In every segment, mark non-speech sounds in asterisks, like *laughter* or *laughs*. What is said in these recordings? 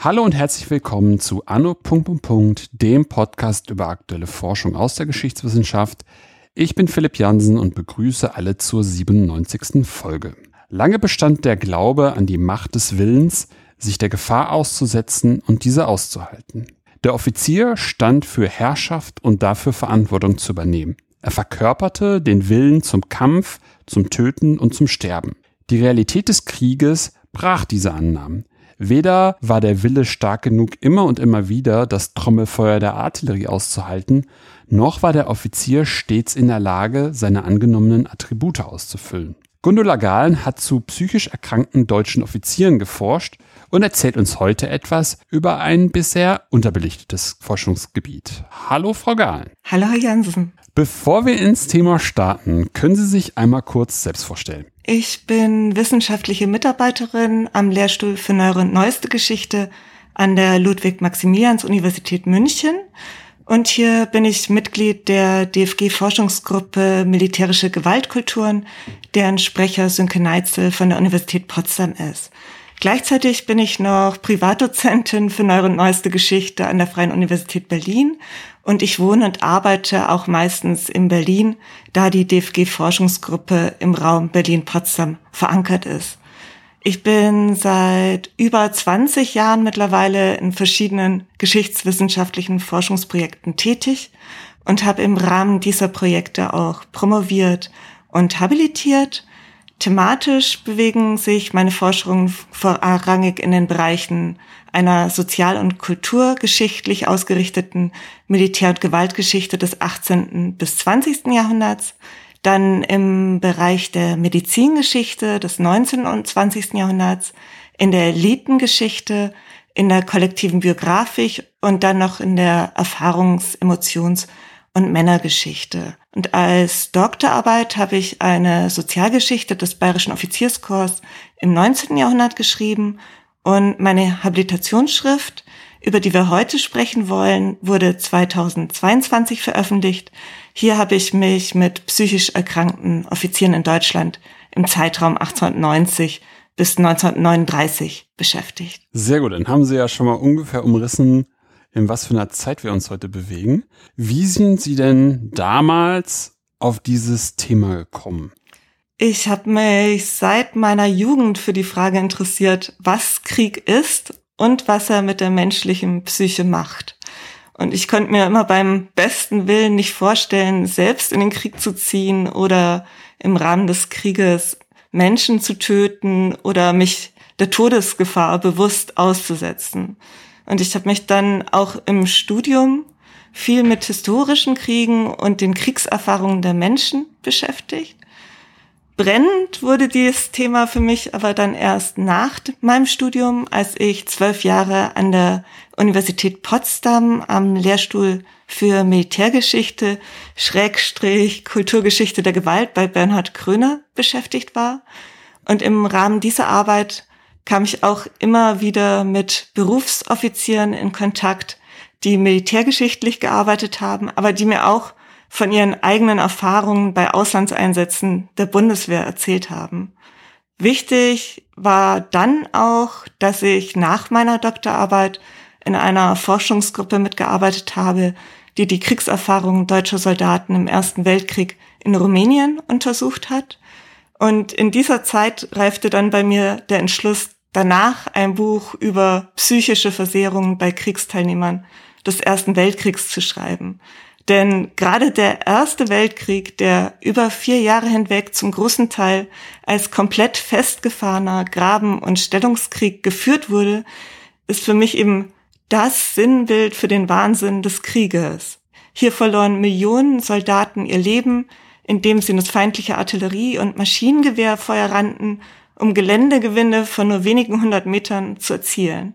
Hallo und herzlich willkommen zu Anno. dem Podcast über aktuelle Forschung aus der Geschichtswissenschaft. Ich bin Philipp Jansen und begrüße alle zur 97. Folge. Lange bestand der Glaube an die Macht des Willens, sich der Gefahr auszusetzen und diese auszuhalten. Der Offizier stand für Herrschaft und dafür Verantwortung zu übernehmen. Er verkörperte den Willen zum Kampf, zum Töten und zum Sterben. Die Realität des Krieges brach diese Annahmen. Weder war der Wille stark genug, immer und immer wieder das Trommelfeuer der Artillerie auszuhalten, noch war der Offizier stets in der Lage, seine angenommenen Attribute auszufüllen. Gundula Gahlen hat zu psychisch erkrankten deutschen Offizieren geforscht und erzählt uns heute etwas über ein bisher unterbelichtetes Forschungsgebiet. Hallo, Frau Gahlen. Hallo, Herr Jansen. Bevor wir ins Thema starten, können Sie sich einmal kurz selbst vorstellen. Ich bin wissenschaftliche Mitarbeiterin am Lehrstuhl für Neuere und Neueste Geschichte an der Ludwig-Maximilians-Universität München. Und hier bin ich Mitglied der DFG-Forschungsgruppe Militärische Gewaltkulturen, deren Sprecher Sönke Neitzel von der Universität Potsdam ist. Gleichzeitig bin ich noch Privatdozentin für Neuere und Neueste Geschichte an der Freien Universität Berlin und ich wohne und arbeite auch meistens in Berlin, da die DFG-Forschungsgruppe im Raum Berlin-Potsdam verankert ist. Ich bin seit über 20 Jahren mittlerweile in verschiedenen geschichtswissenschaftlichen Forschungsprojekten tätig und habe im Rahmen dieser Projekte auch promoviert und habilitiert. Thematisch bewegen sich meine Forschungen vorrangig in den Bereichen einer sozial- und kulturgeschichtlich ausgerichteten Militär- und Gewaltgeschichte des 18. bis 20. Jahrhunderts, dann im Bereich der Medizingeschichte des 19. und 20. Jahrhunderts, in der Elitengeschichte, in der kollektiven Biografik und dann noch in der Erfahrungs-, Emotions- und Männergeschichte. Und als Doktorarbeit habe ich eine Sozialgeschichte des Bayerischen Offizierskorps im 19. Jahrhundert geschrieben und meine Habilitationsschrift, über die wir heute sprechen wollen, wurde 2022 veröffentlicht. Hier habe ich mich mit psychisch erkrankten Offizieren in Deutschland im Zeitraum 1890 bis 1939 beschäftigt. Sehr gut, dann haben Sie ja schon mal ungefähr umrissen, in was für einer Zeit wir uns heute bewegen. Wie sind Sie denn damals auf dieses Thema gekommen? Ich habe mich seit meiner Jugend für die Frage interessiert, was Krieg ist und was er mit der menschlichen Psyche macht. Und ich konnte mir immer beim besten Willen nicht vorstellen, selbst in den Krieg zu ziehen oder im Rahmen des Krieges Menschen zu töten oder mich der Todesgefahr bewusst auszusetzen. Und ich habe mich dann auch im Studium viel mit historischen Kriegen und den Kriegserfahrungen der Menschen beschäftigt Brennend wurde dieses Thema für mich aber dann erst nach meinem Studium, als ich zwölf Jahre an der Universität Potsdam am Lehrstuhl für Militärgeschichte, Schrägstrich Kulturgeschichte der Gewalt bei Bernhard Kröner beschäftigt war. Und im Rahmen dieser Arbeit kam ich auch immer wieder mit Berufsoffizieren in Kontakt, die militärgeschichtlich gearbeitet haben, aber die mir auch von ihren eigenen Erfahrungen bei Auslandseinsätzen der Bundeswehr erzählt haben. Wichtig war dann auch, dass ich nach meiner Doktorarbeit in einer Forschungsgruppe mitgearbeitet habe, die die Kriegserfahrungen deutscher Soldaten im Ersten Weltkrieg in Rumänien untersucht hat. Und in dieser Zeit reifte dann bei mir der Entschluss, danach ein Buch über psychische Versehrungen bei Kriegsteilnehmern des Ersten Weltkriegs zu schreiben. Denn gerade der Erste Weltkrieg, der über vier Jahre hinweg zum großen Teil als komplett festgefahrener Graben- und Stellungskrieg geführt wurde, ist für mich eben das Sinnbild für den Wahnsinn des Krieges. Hier verloren Millionen Soldaten ihr Leben, indem sie in das feindliche Artillerie- und Maschinengewehrfeuer rannten, um Geländegewinne von nur wenigen hundert Metern zu erzielen.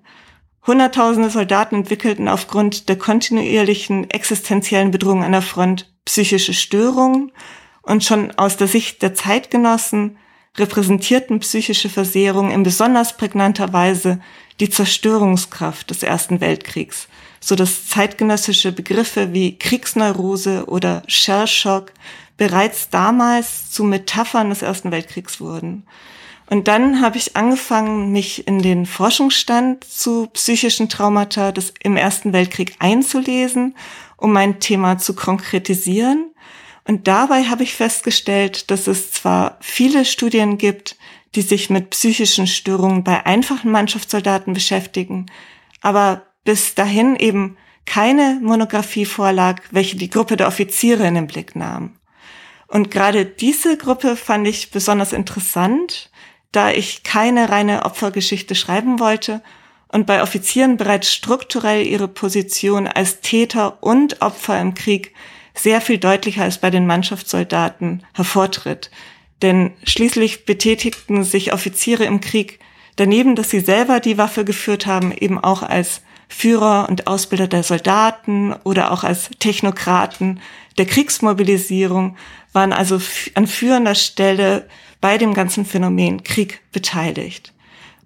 Hunderttausende Soldaten entwickelten aufgrund der kontinuierlichen existenziellen Bedrohung an der Front psychische Störungen und schon aus der Sicht der Zeitgenossen repräsentierten psychische Versehrungen in besonders prägnanter Weise die Zerstörungskraft des Ersten Weltkriegs. so dass zeitgenössische Begriffe wie Kriegsneurose oder Shellshock bereits damals zu Metaphern des Ersten Weltkriegs wurden. Und dann habe ich angefangen, mich in den Forschungsstand zu psychischen Traumata des, im Ersten Weltkrieg einzulesen, um mein Thema zu konkretisieren. Und dabei habe ich festgestellt, dass es zwar viele Studien gibt, die sich mit psychischen Störungen bei einfachen Mannschaftssoldaten beschäftigen, aber bis dahin eben keine Monographie vorlag, welche die Gruppe der Offiziere in den Blick nahm. Und gerade diese Gruppe fand ich besonders interessant, da ich keine reine Opfergeschichte schreiben wollte und bei Offizieren bereits strukturell ihre Position als Täter und Opfer im Krieg sehr viel deutlicher als bei den Mannschaftssoldaten hervortritt. Denn schließlich betätigten sich Offiziere im Krieg daneben, dass sie selber die Waffe geführt haben, eben auch als Führer und Ausbilder der Soldaten oder auch als Technokraten der Kriegsmobilisierung, waren also an führender Stelle bei dem ganzen Phänomen Krieg beteiligt.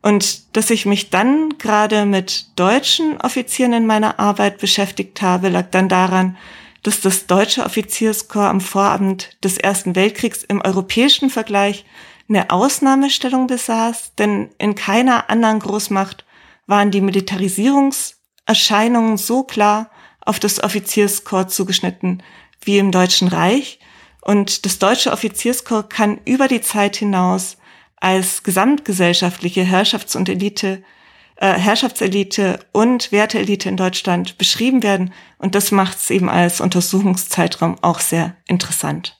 Und dass ich mich dann gerade mit deutschen Offizieren in meiner Arbeit beschäftigt habe, lag dann daran, dass das deutsche Offizierskorps am Vorabend des Ersten Weltkriegs im europäischen Vergleich eine Ausnahmestellung besaß, denn in keiner anderen Großmacht waren die Militarisierungserscheinungen so klar auf das Offizierskorps zugeschnitten wie im Deutschen Reich und das deutsche Offizierskorps kann über die Zeit hinaus als gesamtgesellschaftliche Herrschafts- und Elite, äh, Herrschaftselite und Werteelite in Deutschland beschrieben werden. Und das macht es eben als Untersuchungszeitraum auch sehr interessant.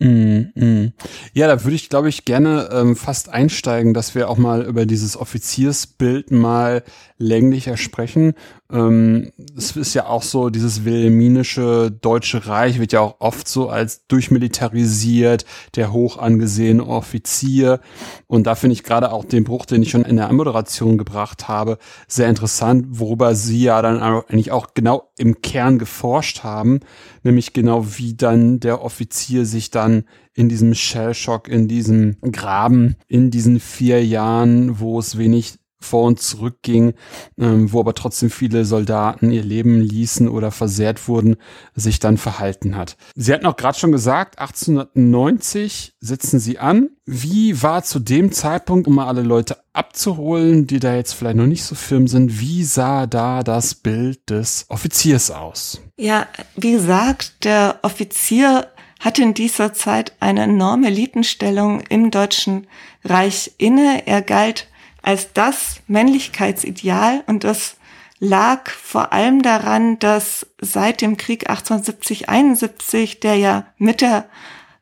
Mm, mm. Ja, da würde ich, glaube ich, gerne ähm, fast einsteigen, dass wir auch mal über dieses Offiziersbild mal länglicher sprechen. Ähm, es ist ja auch so, dieses wilhelminische Deutsche Reich wird ja auch oft so als durchmilitarisiert, der hoch angesehene Offizier. Und da finde ich gerade auch den Bruch, den ich schon in der Anmoderation gebracht habe, sehr interessant, worüber Sie ja dann eigentlich auch genau im Kern geforscht haben, nämlich genau wie dann der Offizier sich dann in diesem Shellshock, in diesem Graben, in diesen vier Jahren, wo es wenig vor und zurück ging, ähm, wo aber trotzdem viele Soldaten ihr Leben ließen oder versehrt wurden, sich dann verhalten hat. Sie hatten auch gerade schon gesagt, 1890 setzen sie an. Wie war zu dem Zeitpunkt, um mal alle Leute abzuholen, die da jetzt vielleicht noch nicht so firm sind, wie sah da das Bild des Offiziers aus? Ja, wie gesagt, der Offizier hatte in dieser Zeit eine enorme Elitenstellung im Deutschen Reich inne. Er galt als das Männlichkeitsideal und das lag vor allem daran, dass seit dem Krieg 1870, 71, der ja mit der,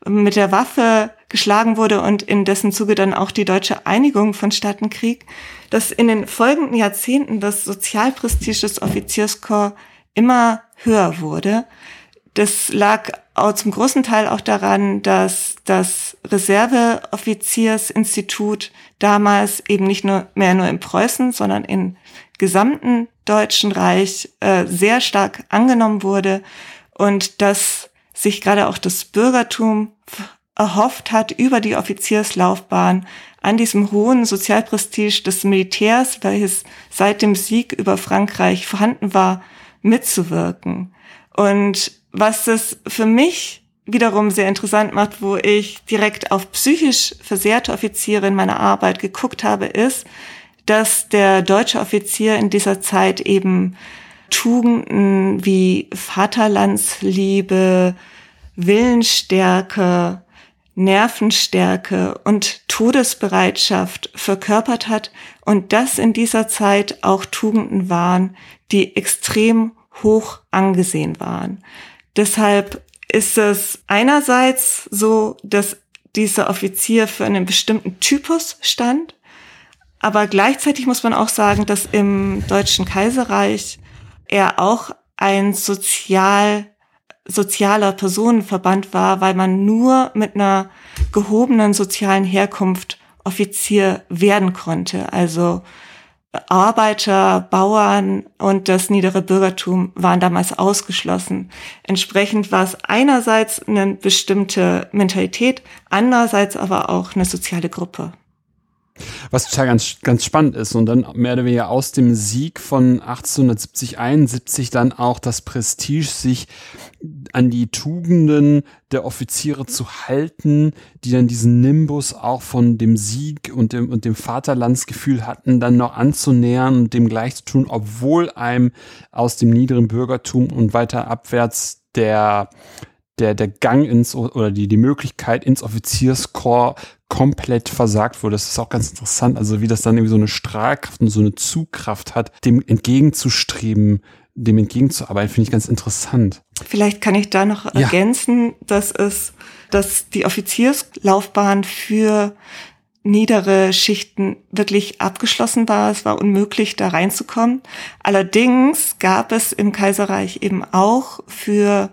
mit der Waffe geschlagen wurde und in dessen Zuge dann auch die deutsche Einigung vonstatten Krieg, dass in den folgenden Jahrzehnten das Sozialprestige des Offizierskorps immer höher wurde. Das lag auch zum großen Teil auch daran, dass das Reserveoffiziersinstitut damals eben nicht nur mehr nur in Preußen, sondern im gesamten Deutschen Reich äh, sehr stark angenommen wurde und dass sich gerade auch das Bürgertum erhofft hat, über die Offizierslaufbahn an diesem hohen Sozialprestige des Militärs, welches seit dem Sieg über Frankreich vorhanden war, mitzuwirken. Und was es für mich wiederum sehr interessant macht, wo ich direkt auf psychisch versehrte Offiziere in meiner Arbeit geguckt habe, ist, dass der deutsche Offizier in dieser Zeit eben Tugenden wie Vaterlandsliebe, Willensstärke, Nervenstärke und Todesbereitschaft verkörpert hat und das in dieser Zeit auch Tugenden waren, die extrem hoch angesehen waren. Deshalb ist es einerseits so, dass dieser Offizier für einen bestimmten Typus stand, aber gleichzeitig muss man auch sagen, dass im Deutschen Kaiserreich er auch ein sozial, sozialer Personenverband war, weil man nur mit einer gehobenen sozialen Herkunft Offizier werden konnte. Also Arbeiter, Bauern und das niedere Bürgertum waren damals ausgeschlossen. Entsprechend war es einerseits eine bestimmte Mentalität, andererseits aber auch eine soziale Gruppe. Was total ganz, ganz spannend ist und dann mehr oder weniger aus dem Sieg von 1870, 71 dann auch das Prestige, sich an die Tugenden der Offiziere zu halten, die dann diesen Nimbus auch von dem Sieg und dem, und dem Vaterlandsgefühl hatten, dann noch anzunähern und dem gleich zu tun, obwohl einem aus dem niederen Bürgertum und weiter abwärts der der, der Gang ins oder die, die Möglichkeit ins Offizierskorps komplett versagt wurde. Das ist auch ganz interessant. Also wie das dann irgendwie so eine Strahlkraft und so eine Zugkraft hat, dem entgegenzustreben, dem entgegenzuarbeiten, finde ich ganz interessant. Vielleicht kann ich da noch ja. ergänzen, dass es, dass die Offizierslaufbahn für niedere Schichten wirklich abgeschlossen war. Es war unmöglich, da reinzukommen. Allerdings gab es im Kaiserreich eben auch für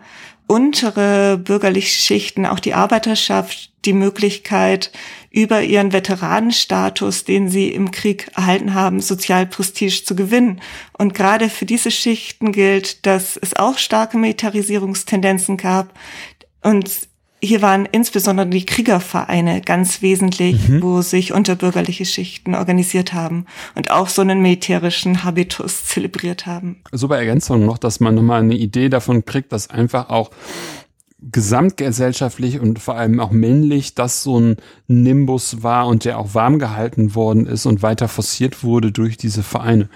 untere bürgerliche Schichten, auch die Arbeiterschaft, die Möglichkeit, über ihren Veteranenstatus, den sie im Krieg erhalten haben, Sozialprestige zu gewinnen. Und gerade für diese Schichten gilt, dass es auch starke Militarisierungstendenzen gab und hier waren insbesondere die Kriegervereine ganz wesentlich, mhm. wo sich unterbürgerliche Schichten organisiert haben und auch so einen militärischen Habitus zelebriert haben. So bei Ergänzung noch, dass man nochmal eine Idee davon kriegt, dass einfach auch gesamtgesellschaftlich und vor allem auch männlich das so ein Nimbus war und der auch warm gehalten worden ist und weiter forciert wurde durch diese Vereine.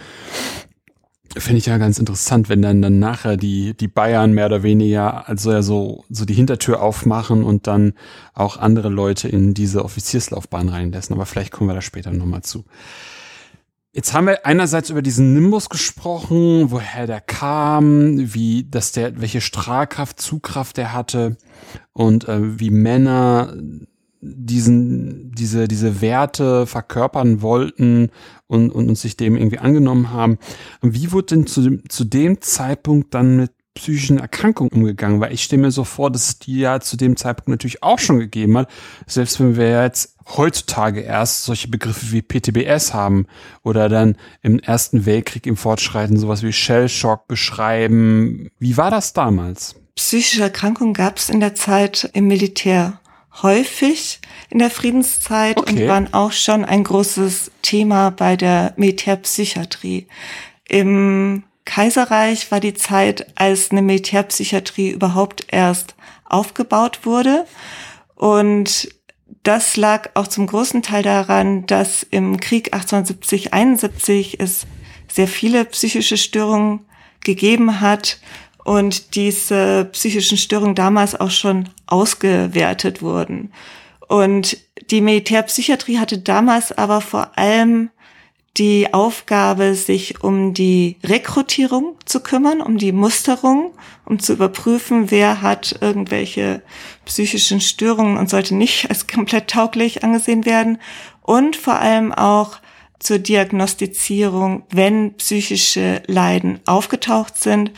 Finde ich ja ganz interessant, wenn dann, dann nachher die, die Bayern mehr oder weniger, also ja so, so die Hintertür aufmachen und dann auch andere Leute in diese Offizierslaufbahn reinlassen. Aber vielleicht kommen wir da später nochmal zu. Jetzt haben wir einerseits über diesen Nimbus gesprochen, woher der kam, wie, dass der, welche Strahlkraft, Zugkraft der hatte und äh, wie Männer diesen, diese, diese Werte verkörpern wollten und, und, und sich dem irgendwie angenommen haben. Wie wurde denn zu dem, zu dem Zeitpunkt dann mit psychischen Erkrankungen umgegangen? Weil ich stelle mir so vor, dass es die ja zu dem Zeitpunkt natürlich auch schon gegeben hat. Selbst wenn wir jetzt heutzutage erst solche Begriffe wie PTBS haben oder dann im Ersten Weltkrieg im Fortschreiten sowas wie Shellshock beschreiben. Wie war das damals? Psychische Erkrankungen gab es in der Zeit im Militär häufig in der Friedenszeit okay. und waren auch schon ein großes Thema bei der Militärpsychiatrie. Im Kaiserreich war die Zeit, als eine Militärpsychiatrie überhaupt erst aufgebaut wurde. Und das lag auch zum großen Teil daran, dass im Krieg 1870, 71 es sehr viele psychische Störungen gegeben hat und diese psychischen Störungen damals auch schon ausgewertet wurden. Und die Militärpsychiatrie hatte damals aber vor allem die Aufgabe, sich um die Rekrutierung zu kümmern, um die Musterung, um zu überprüfen, wer hat irgendwelche psychischen Störungen und sollte nicht *laughs* als komplett tauglich angesehen werden und vor allem auch zur Diagnostizierung, wenn psychische Leiden aufgetaucht sind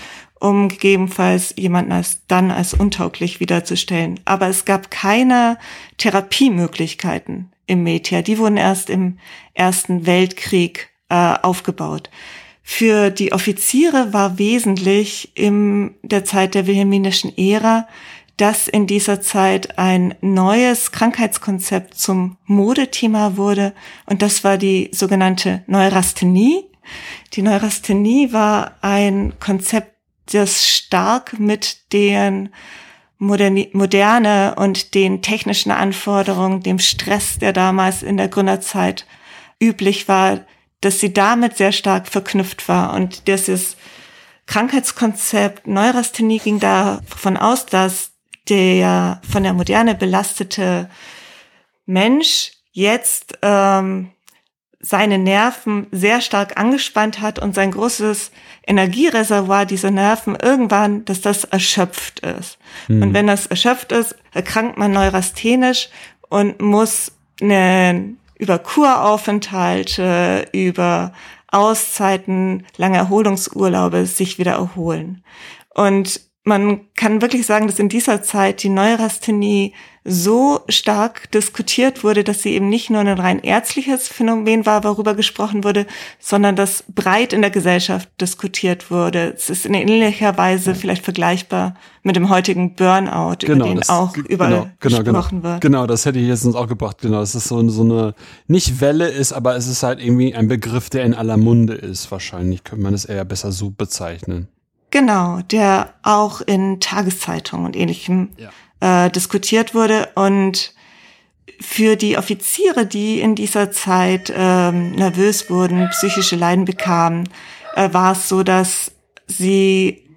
um gegebenenfalls jemanden als dann als untauglich wiederzustellen. Aber es gab keine Therapiemöglichkeiten im Militär. Die wurden erst im Ersten Weltkrieg äh, aufgebaut. Für die Offiziere war wesentlich in der Zeit der wilhelminischen Ära, dass in dieser Zeit ein neues Krankheitskonzept zum Modethema wurde und das war die sogenannte Neurasthenie. Die Neurasthenie war ein Konzept das stark mit den Moderne und den technischen Anforderungen, dem Stress, der damals in der Gründerzeit üblich war, dass sie damit sehr stark verknüpft war. Und dieses Krankheitskonzept Neurasthenie ging davon aus, dass der von der Moderne belastete Mensch jetzt ähm, seine Nerven sehr stark angespannt hat und sein großes Energiereservoir, diese Nerven, irgendwann, dass das erschöpft ist. Mhm. Und wenn das erschöpft ist, erkrankt man neurasthenisch und muss eine, über Kuraufenthalte, über Auszeiten, lange Erholungsurlaube sich wieder erholen. Und man kann wirklich sagen, dass in dieser Zeit die Neurasthenie so stark diskutiert wurde, dass sie eben nicht nur ein rein ärztliches Phänomen war, worüber gesprochen wurde, sondern dass breit in der Gesellschaft diskutiert wurde. Es ist in ähnlicher Weise vielleicht vergleichbar mit dem heutigen Burnout, genau, über den das, auch überall genau, genau, gesprochen genau, wird. Genau, das hätte ich jetzt uns auch gebracht. Genau, dass es so, so eine, nicht Welle ist, aber es ist halt irgendwie ein Begriff, der in aller Munde ist. Wahrscheinlich könnte man es eher besser so bezeichnen. Genau, der auch in Tageszeitungen und ähnlichem ja. äh, diskutiert wurde. Und für die Offiziere, die in dieser Zeit ähm, nervös wurden, psychische Leiden bekamen, äh, war es so, dass sie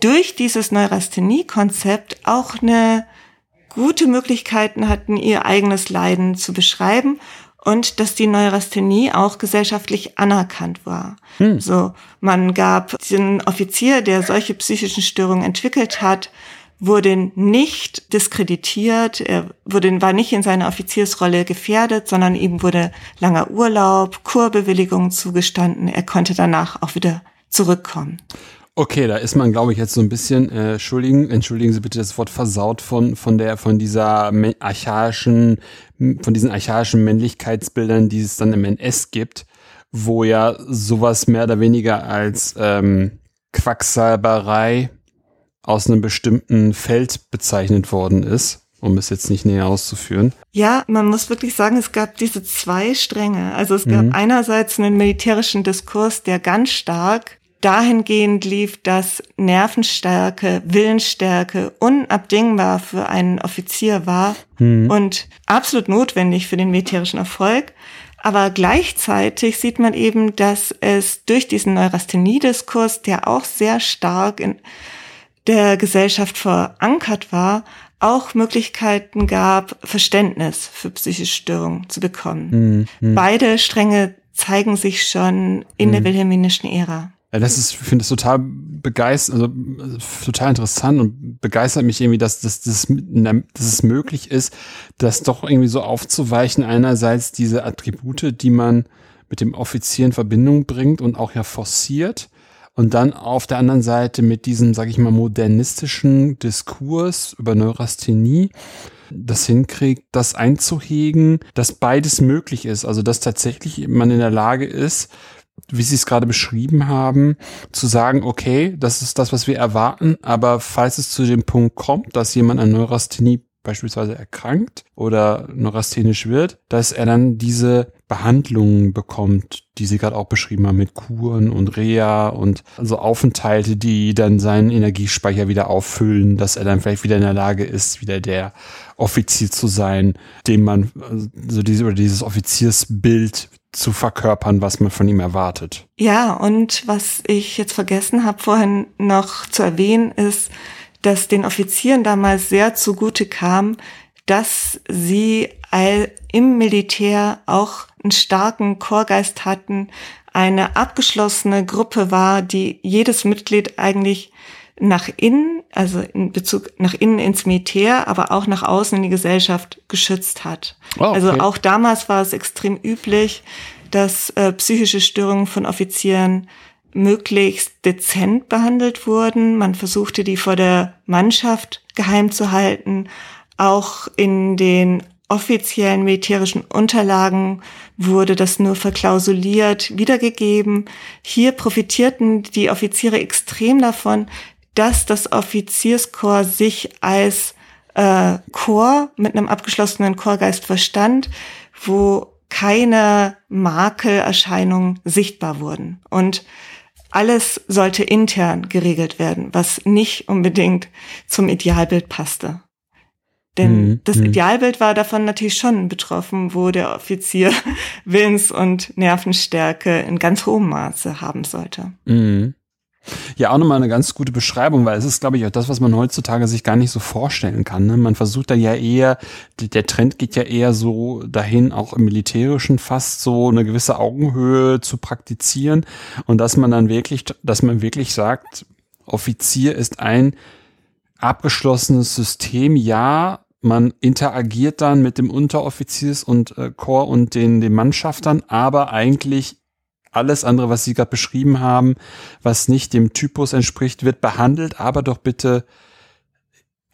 durch dieses Neurasthenie-Konzept auch eine gute Möglichkeiten hatten, ihr eigenes Leiden zu beschreiben und dass die Neurasthenie auch gesellschaftlich anerkannt war. Hm. So, man gab den Offizier, der solche psychischen Störungen entwickelt hat, wurde nicht diskreditiert, er wurde, war nicht in seiner Offiziersrolle gefährdet, sondern ihm wurde langer Urlaub, Kurbewilligung zugestanden. Er konnte danach auch wieder zurückkommen. Okay, da ist man, glaube ich, jetzt so ein bisschen, äh, entschuldigen, entschuldigen Sie bitte das Wort versaut von, von der, von dieser archaischen, von diesen archaischen Männlichkeitsbildern, die es dann im NS gibt, wo ja sowas mehr oder weniger als ähm, Quacksalberei aus einem bestimmten Feld bezeichnet worden ist, um es jetzt nicht näher auszuführen. Ja, man muss wirklich sagen, es gab diese zwei Stränge. Also es gab mhm. einerseits einen militärischen Diskurs, der ganz stark dahingehend lief, dass Nervenstärke, Willensstärke unabdingbar für einen Offizier war mhm. und absolut notwendig für den militärischen Erfolg. Aber gleichzeitig sieht man eben, dass es durch diesen Neurasthenie-Diskurs, der auch sehr stark in der Gesellschaft verankert war, auch Möglichkeiten gab, Verständnis für psychische Störungen zu bekommen. Mhm. Beide Stränge zeigen sich schon in mhm. der wilhelminischen Ära. Ja, das ist, ich finde das total begeistert, also total interessant und begeistert mich irgendwie, dass, dass, dass, dass es möglich ist, das doch irgendwie so aufzuweichen. Einerseits diese Attribute, die man mit dem Offizier in Verbindung bringt und auch ja forciert. Und dann auf der anderen Seite mit diesem, sag ich mal, modernistischen Diskurs über Neurasthenie das hinkriegt, das einzuhegen, dass beides möglich ist. Also dass tatsächlich man in der Lage ist, wie Sie es gerade beschrieben haben, zu sagen, okay, das ist das, was wir erwarten, aber falls es zu dem Punkt kommt, dass jemand an Neurasthenie beispielsweise erkrankt oder neurasthenisch wird, dass er dann diese Behandlungen bekommt, die Sie gerade auch beschrieben haben, mit Kuren und Reha und also Aufenthalte, die dann seinen Energiespeicher wieder auffüllen, dass er dann vielleicht wieder in der Lage ist, wieder der Offizier zu sein, dem man so also diese, oder dieses Offiziersbild zu verkörpern, was man von ihm erwartet. Ja, und was ich jetzt vergessen habe vorhin noch zu erwähnen, ist, dass den Offizieren damals sehr zugute kam, dass sie im Militär auch einen starken Chorgeist hatten, eine abgeschlossene Gruppe war, die jedes Mitglied eigentlich nach innen, also in Bezug nach innen ins Militär, aber auch nach außen in die Gesellschaft geschützt hat. Oh, okay. Also auch damals war es extrem üblich, dass äh, psychische Störungen von Offizieren möglichst dezent behandelt wurden. Man versuchte, die vor der Mannschaft geheim zu halten. Auch in den offiziellen militärischen Unterlagen wurde das nur verklausuliert wiedergegeben. Hier profitierten die Offiziere extrem davon, dass das Offizierskorps sich als äh, Chor mit einem abgeschlossenen Chorgeist verstand, wo keine Makelerscheinungen sichtbar wurden. Und alles sollte intern geregelt werden, was nicht unbedingt zum Idealbild passte. Denn mhm. das mhm. Idealbild war davon natürlich schon betroffen, wo der Offizier *laughs* Willens- und Nervenstärke in ganz hohem Maße haben sollte. Mhm. Ja, auch nochmal eine ganz gute Beschreibung, weil es ist, glaube ich, auch das, was man heutzutage sich gar nicht so vorstellen kann. Ne? Man versucht dann ja eher, der Trend geht ja eher so dahin, auch im Militärischen fast so eine gewisse Augenhöhe zu praktizieren und dass man dann wirklich, dass man wirklich sagt, Offizier ist ein abgeschlossenes System, ja, man interagiert dann mit dem Unteroffiziers und äh, Chor und den, den Mannschaftern, aber eigentlich alles andere, was Sie gerade beschrieben haben, was nicht dem Typus entspricht, wird behandelt, aber doch bitte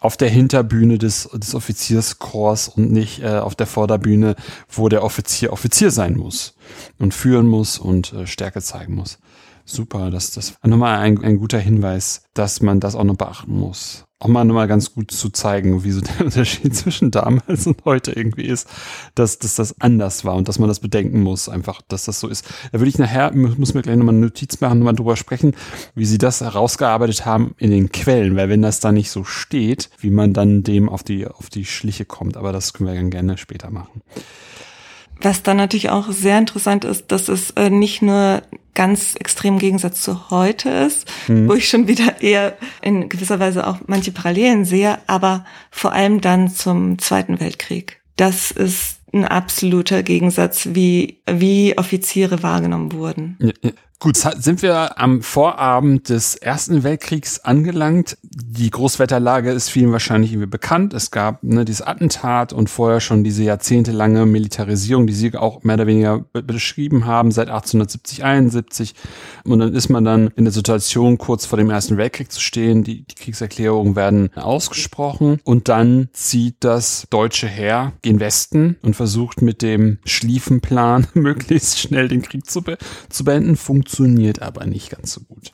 auf der Hinterbühne des, des Offizierskorps und nicht äh, auf der Vorderbühne, wo der Offizier Offizier sein muss und führen muss und äh, Stärke zeigen muss. Super, das, das nochmal ein, ein guter Hinweis, dass man das auch noch beachten muss auch mal nochmal ganz gut zu zeigen, wie so der *laughs* Unterschied zwischen damals und heute irgendwie ist, dass, dass das anders war und dass man das bedenken muss, einfach, dass das so ist. Da würde ich nachher, muss mir gleich nochmal eine Notiz machen, nochmal drüber sprechen, wie sie das herausgearbeitet haben in den Quellen, weil wenn das da nicht so steht, wie man dann dem auf die, auf die Schliche kommt, aber das können wir dann gerne später machen. Was dann natürlich auch sehr interessant ist, dass es äh, nicht nur ganz extrem Gegensatz zu heute ist, mhm. wo ich schon wieder eher in gewisser Weise auch manche Parallelen sehe, aber vor allem dann zum Zweiten Weltkrieg. Das ist ein absoluter Gegensatz, wie, wie Offiziere wahrgenommen wurden. Ja, ja. Gut, sind wir am Vorabend des Ersten Weltkriegs angelangt. Die Großwetterlage ist vielen wahrscheinlich irgendwie bekannt. Es gab ne, dieses Attentat und vorher schon diese jahrzehntelange Militarisierung, die Sie auch mehr oder weniger beschrieben haben, seit 1870, 71. Und dann ist man dann in der Situation, kurz vor dem Ersten Weltkrieg zu stehen. Die, die Kriegserklärungen werden ausgesprochen und dann zieht das deutsche Heer gen Westen und versucht mit dem Schlieffenplan *laughs* möglichst schnell den Krieg zu, be zu beenden. Funktioniert funktioniert aber nicht ganz so gut.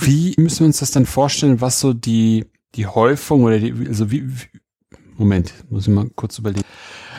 Wie müssen wir uns das dann vorstellen, was so die, die Häufung oder die, also wie, Moment, muss ich mal kurz überlegen.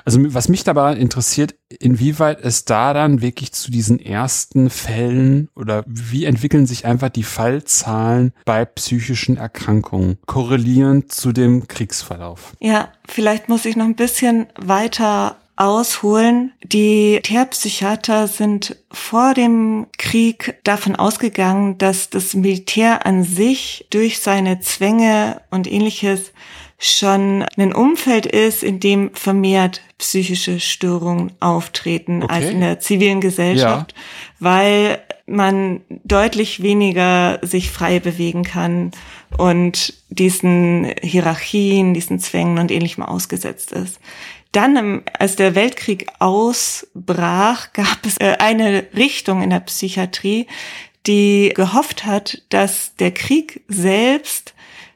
Also was mich dabei interessiert, inwieweit es da dann wirklich zu diesen ersten Fällen oder wie entwickeln sich einfach die Fallzahlen bei psychischen Erkrankungen korrelierend zu dem Kriegsverlauf? Ja, vielleicht muss ich noch ein bisschen weiter ausholen. Die Therapsychiater sind vor dem Krieg davon ausgegangen, dass das Militär an sich durch seine Zwänge und ähnliches schon ein Umfeld ist, in dem vermehrt psychische Störungen auftreten okay. als in der zivilen Gesellschaft, ja. weil man deutlich weniger sich frei bewegen kann und diesen Hierarchien, diesen Zwängen und ähnlichem ausgesetzt ist. Dann, als der Weltkrieg ausbrach, gab es äh, eine Richtung in der Psychiatrie, die gehofft hat, dass der Krieg selbst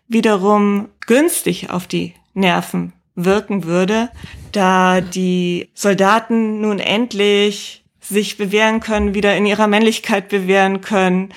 wiederum günstig auf die Nerven wirken würde, da die Soldaten nun endlich sich bewähren können, wieder in ihrer Männlichkeit bewähren können,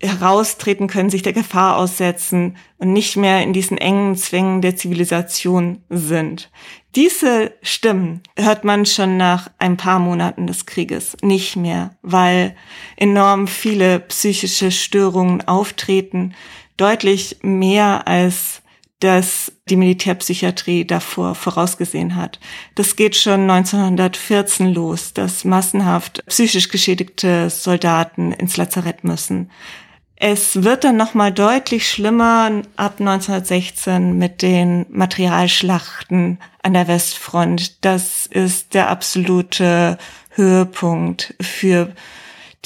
heraustreten können, sich der Gefahr aussetzen und nicht mehr in diesen engen Zwängen der Zivilisation sind. Diese Stimmen hört man schon nach ein paar Monaten des Krieges nicht mehr, weil enorm viele psychische Störungen auftreten, deutlich mehr als das die Militärpsychiatrie davor vorausgesehen hat. Das geht schon 1914 los, dass massenhaft psychisch geschädigte Soldaten ins Lazarett müssen. Es wird dann nochmal deutlich schlimmer ab 1916 mit den Materialschlachten an der Westfront. Das ist der absolute Höhepunkt für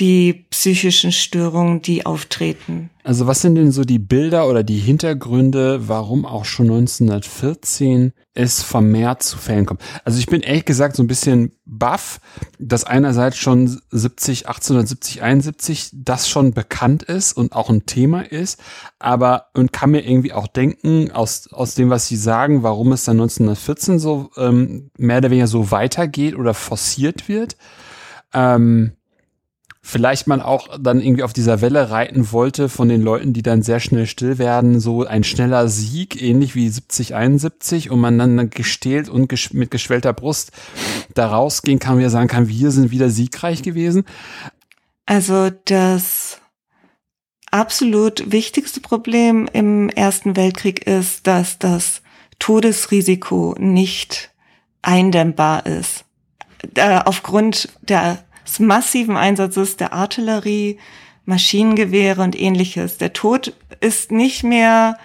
die psychischen Störungen, die auftreten. Also was sind denn so die Bilder oder die Hintergründe, warum auch schon 1914 es vermehrt zu Fällen kommt? Also ich bin ehrlich gesagt so ein bisschen baff, dass einerseits schon 70, 1870, 71 das schon bekannt ist und auch ein Thema ist, aber und kann mir irgendwie auch denken aus aus dem, was Sie sagen, warum es dann 1914 so ähm, mehr oder weniger so weitergeht oder forciert wird. Ähm, vielleicht man auch dann irgendwie auf dieser Welle reiten wollte von den Leuten, die dann sehr schnell still werden, so ein schneller Sieg, ähnlich wie 70, 71 und man dann gestählt und gesch mit geschwellter Brust da rausgehen kann, wie er sagen kann, wir sind wieder siegreich gewesen. Also das absolut wichtigste Problem im Ersten Weltkrieg ist, dass das Todesrisiko nicht eindämmbar ist. Äh, aufgrund der des massiven Einsatzes der Artillerie, Maschinengewehre und ähnliches. Der Tod ist nicht mehr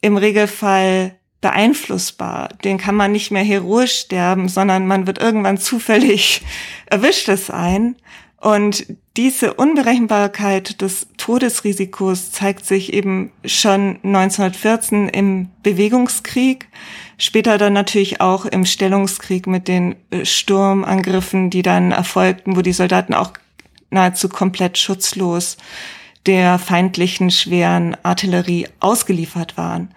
im Regelfall beeinflussbar. Den kann man nicht mehr heroisch sterben, sondern man wird irgendwann zufällig *laughs* erwischtes ein. Und diese Unberechenbarkeit des Todesrisikos zeigt sich eben schon 1914 im Bewegungskrieg, später dann natürlich auch im Stellungskrieg mit den äh, Sturmangriffen, die dann erfolgten, wo die Soldaten auch nahezu komplett schutzlos der feindlichen schweren Artillerie ausgeliefert waren.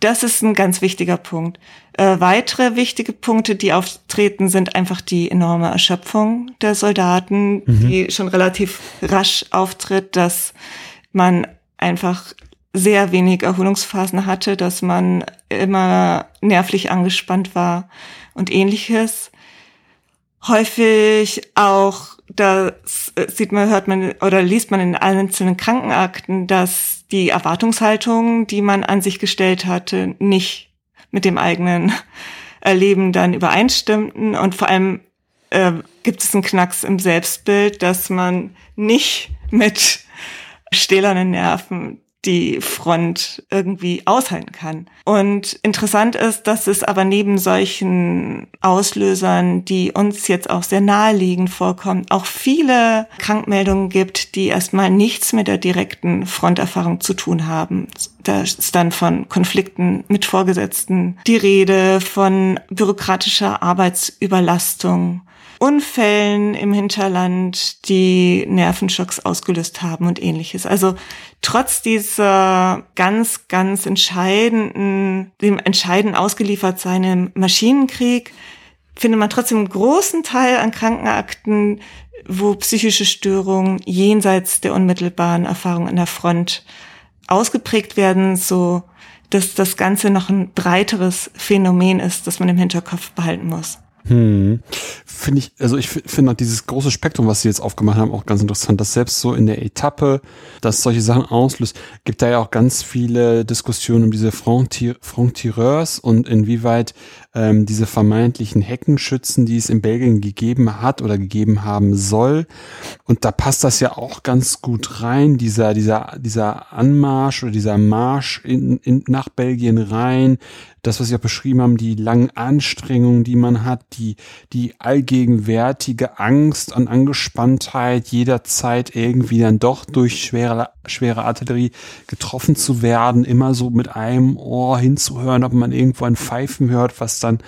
Das ist ein ganz wichtiger Punkt. Äh, weitere wichtige Punkte, die auftreten, sind einfach die enorme Erschöpfung der Soldaten, mhm. die schon relativ rasch auftritt, dass man einfach sehr wenig Erholungsphasen hatte, dass man immer nervlich angespannt war und ähnliches. Häufig auch, das sieht man, hört man oder liest man in einzelnen Krankenakten, dass die Erwartungshaltung, die man an sich gestellt hatte, nicht mit dem eigenen Erleben dann übereinstimmten und vor allem äh, gibt es einen Knacks im Selbstbild, dass man nicht mit stählernen Nerven die Front irgendwie aushalten kann. Und interessant ist, dass es aber neben solchen Auslösern, die uns jetzt auch sehr naheliegend vorkommen, auch viele Krankmeldungen gibt, die erstmal nichts mit der direkten Fronterfahrung zu tun haben. Da ist dann von Konflikten mit Vorgesetzten die Rede, von bürokratischer Arbeitsüberlastung Unfällen im Hinterland, die Nervenschocks ausgelöst haben und ähnliches. Also trotz dieser ganz, ganz entscheidenden, dem entscheidend ausgeliefert sein im Maschinenkrieg, findet man trotzdem einen großen Teil an Krankenakten, wo psychische Störungen jenseits der unmittelbaren Erfahrung an der Front ausgeprägt werden, so dass das Ganze noch ein breiteres Phänomen ist, das man im Hinterkopf behalten muss. Hm. Finde ich, also ich finde dieses große Spektrum, was sie jetzt aufgemacht haben, auch ganz interessant, dass selbst so in der Etappe, dass solche Sachen auslöst, gibt da ja auch ganz viele Diskussionen um diese Frontiers und inwieweit ähm, diese vermeintlichen Heckenschützen, die es in Belgien gegeben hat oder gegeben haben soll. Und da passt das ja auch ganz gut rein, dieser, dieser, dieser Anmarsch oder dieser Marsch in, in, nach Belgien rein, das, was Sie auch beschrieben haben, die langen Anstrengungen, die man hat, die, die allgegenwärtige Angst und Angespanntheit, jederzeit irgendwie dann doch durch schwere, schwere Artillerie getroffen zu werden, immer so mit einem Ohr hinzuhören, ob man irgendwo ein Pfeifen hört, was dann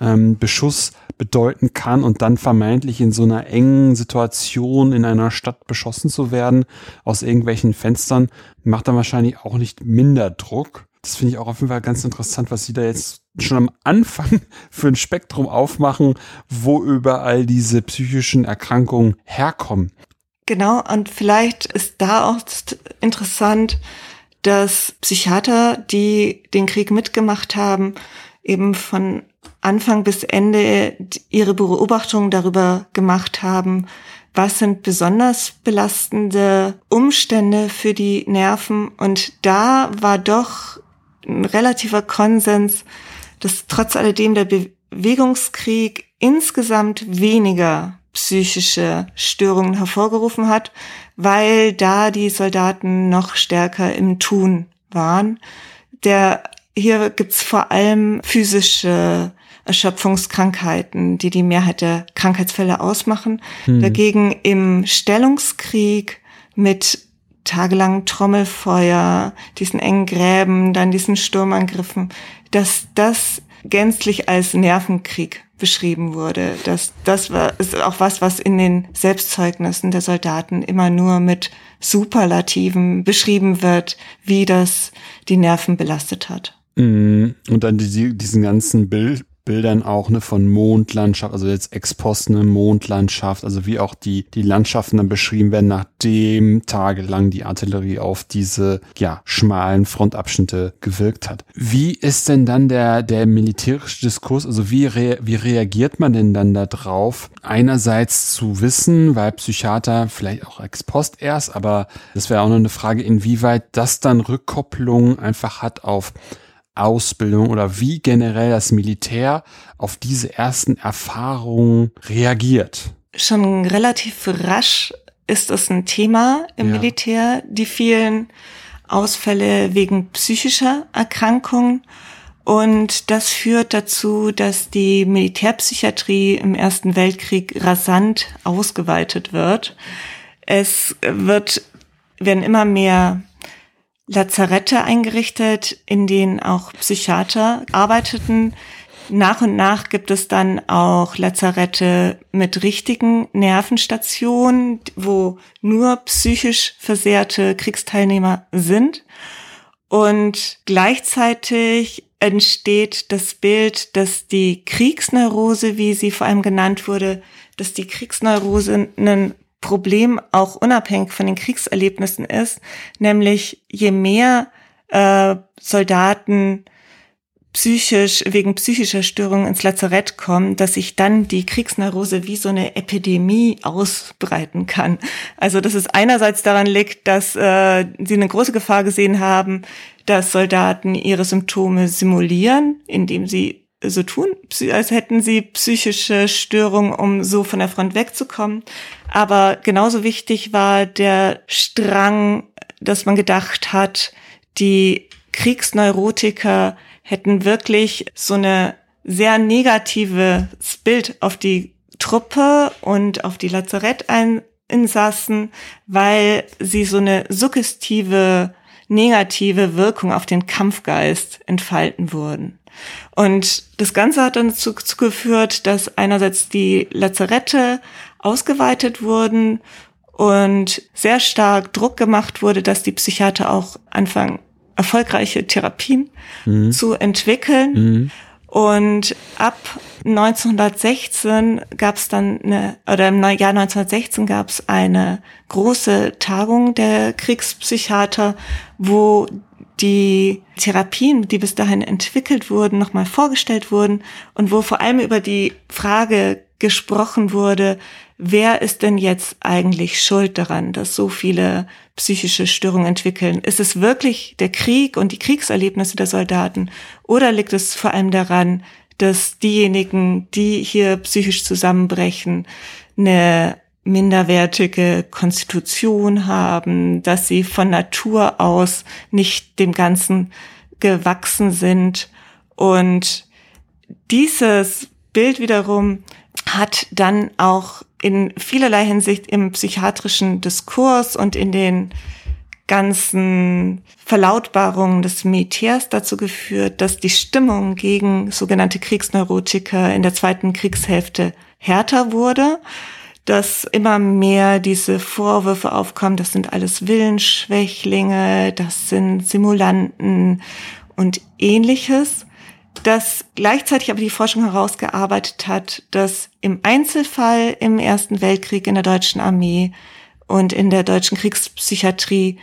ähm, Beschuss bedeuten kann und dann vermeintlich in so einer engen Situation in einer Stadt beschossen zu werden aus irgendwelchen Fenstern, macht dann wahrscheinlich auch nicht minder Druck das finde ich auch auf jeden Fall ganz interessant, was Sie da jetzt schon am Anfang *laughs* für ein Spektrum aufmachen, wo überall diese psychischen Erkrankungen herkommen. Genau, und vielleicht ist da auch interessant, dass Psychiater, die den Krieg mitgemacht haben, eben von Anfang bis Ende ihre Beobachtungen darüber gemacht haben, was sind besonders belastende Umstände für die Nerven. Und da war doch ein relativer Konsens, dass trotz alledem der Bewegungskrieg insgesamt weniger psychische Störungen hervorgerufen hat, weil da die Soldaten noch stärker im Tun waren. Der, hier gibt's vor allem physische Erschöpfungskrankheiten, die die Mehrheit der Krankheitsfälle ausmachen. Hm. Dagegen im Stellungskrieg mit tagelang Trommelfeuer, diesen engen Gräben, dann diesen Sturmangriffen, dass das gänzlich als Nervenkrieg beschrieben wurde. Das, das war, ist auch was, was in den Selbstzeugnissen der Soldaten immer nur mit Superlativen beschrieben wird, wie das die Nerven belastet hat. Mm, und dann die, diesen ganzen Bild, Bildern auch ne, von Mondlandschaft, also jetzt ex post eine Mondlandschaft, also wie auch die, die Landschaften dann beschrieben werden, nachdem tagelang die Artillerie auf diese ja, schmalen Frontabschnitte gewirkt hat. Wie ist denn dann der, der militärische Diskurs, also wie, re, wie reagiert man denn dann da drauf? Einerseits zu wissen, weil Psychiater vielleicht auch ex post erst, aber das wäre auch noch eine Frage, inwieweit das dann Rückkopplung einfach hat auf Ausbildung oder wie generell das Militär auf diese ersten Erfahrungen reagiert? Schon relativ rasch ist es ein Thema im ja. Militär, die vielen Ausfälle wegen psychischer Erkrankungen. Und das führt dazu, dass die Militärpsychiatrie im Ersten Weltkrieg rasant ausgeweitet wird. Es wird, werden immer mehr Lazarette eingerichtet, in denen auch Psychiater arbeiteten, nach und nach gibt es dann auch Lazarette mit richtigen Nervenstationen, wo nur psychisch versehrte Kriegsteilnehmer sind. Und gleichzeitig entsteht das Bild, dass die Kriegsneurose, wie sie vor allem genannt wurde, dass die Kriegsneurose ein Problem auch unabhängig von den Kriegserlebnissen ist, nämlich je mehr äh, Soldaten psychisch, wegen psychischer Störungen ins Lazarett kommen, dass sich dann die Kriegsneurose wie so eine Epidemie ausbreiten kann. Also dass es einerseits daran liegt, dass äh, sie eine große Gefahr gesehen haben, dass Soldaten ihre Symptome simulieren, indem sie so tun, als hätten sie psychische Störungen, um so von der Front wegzukommen. Aber genauso wichtig war der Strang, dass man gedacht hat, die Kriegsneurotiker hätten wirklich so eine sehr negatives Bild auf die Truppe und auf die Lazarettinsassen, weil sie so eine suggestive, negative Wirkung auf den Kampfgeist entfalten wurden. Und das Ganze hat dann dazu geführt, dass einerseits die Lazarette ausgeweitet wurden und sehr stark Druck gemacht wurde, dass die Psychiater auch anfangen, erfolgreiche Therapien mhm. zu entwickeln. Mhm. Und ab 1916 gab es dann eine, oder im Jahr 1916 gab es eine große Tagung der Kriegspsychiater, wo die Therapien, die bis dahin entwickelt wurden, nochmal vorgestellt wurden und wo vor allem über die Frage gesprochen wurde, wer ist denn jetzt eigentlich schuld daran, dass so viele psychische Störungen entwickeln? Ist es wirklich der Krieg und die Kriegserlebnisse der Soldaten oder liegt es vor allem daran, dass diejenigen, die hier psychisch zusammenbrechen, eine minderwertige Konstitution haben, dass sie von Natur aus nicht dem Ganzen gewachsen sind. Und dieses Bild wiederum hat dann auch in vielerlei Hinsicht im psychiatrischen Diskurs und in den ganzen Verlautbarungen des Militärs dazu geführt, dass die Stimmung gegen sogenannte Kriegsneurotiker in der zweiten Kriegshälfte härter wurde, dass immer mehr diese Vorwürfe aufkommen, das sind alles Willensschwächlinge, das sind Simulanten und ähnliches dass gleichzeitig aber die Forschung herausgearbeitet hat, dass im Einzelfall im Ersten Weltkrieg in der deutschen Armee und in der deutschen Kriegspsychiatrie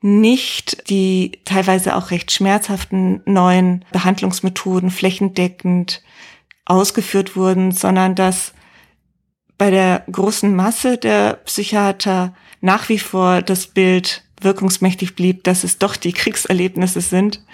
nicht die teilweise auch recht schmerzhaften neuen Behandlungsmethoden flächendeckend ausgeführt wurden, sondern dass bei der großen Masse der Psychiater nach wie vor das Bild wirkungsmächtig blieb, dass es doch die Kriegserlebnisse sind,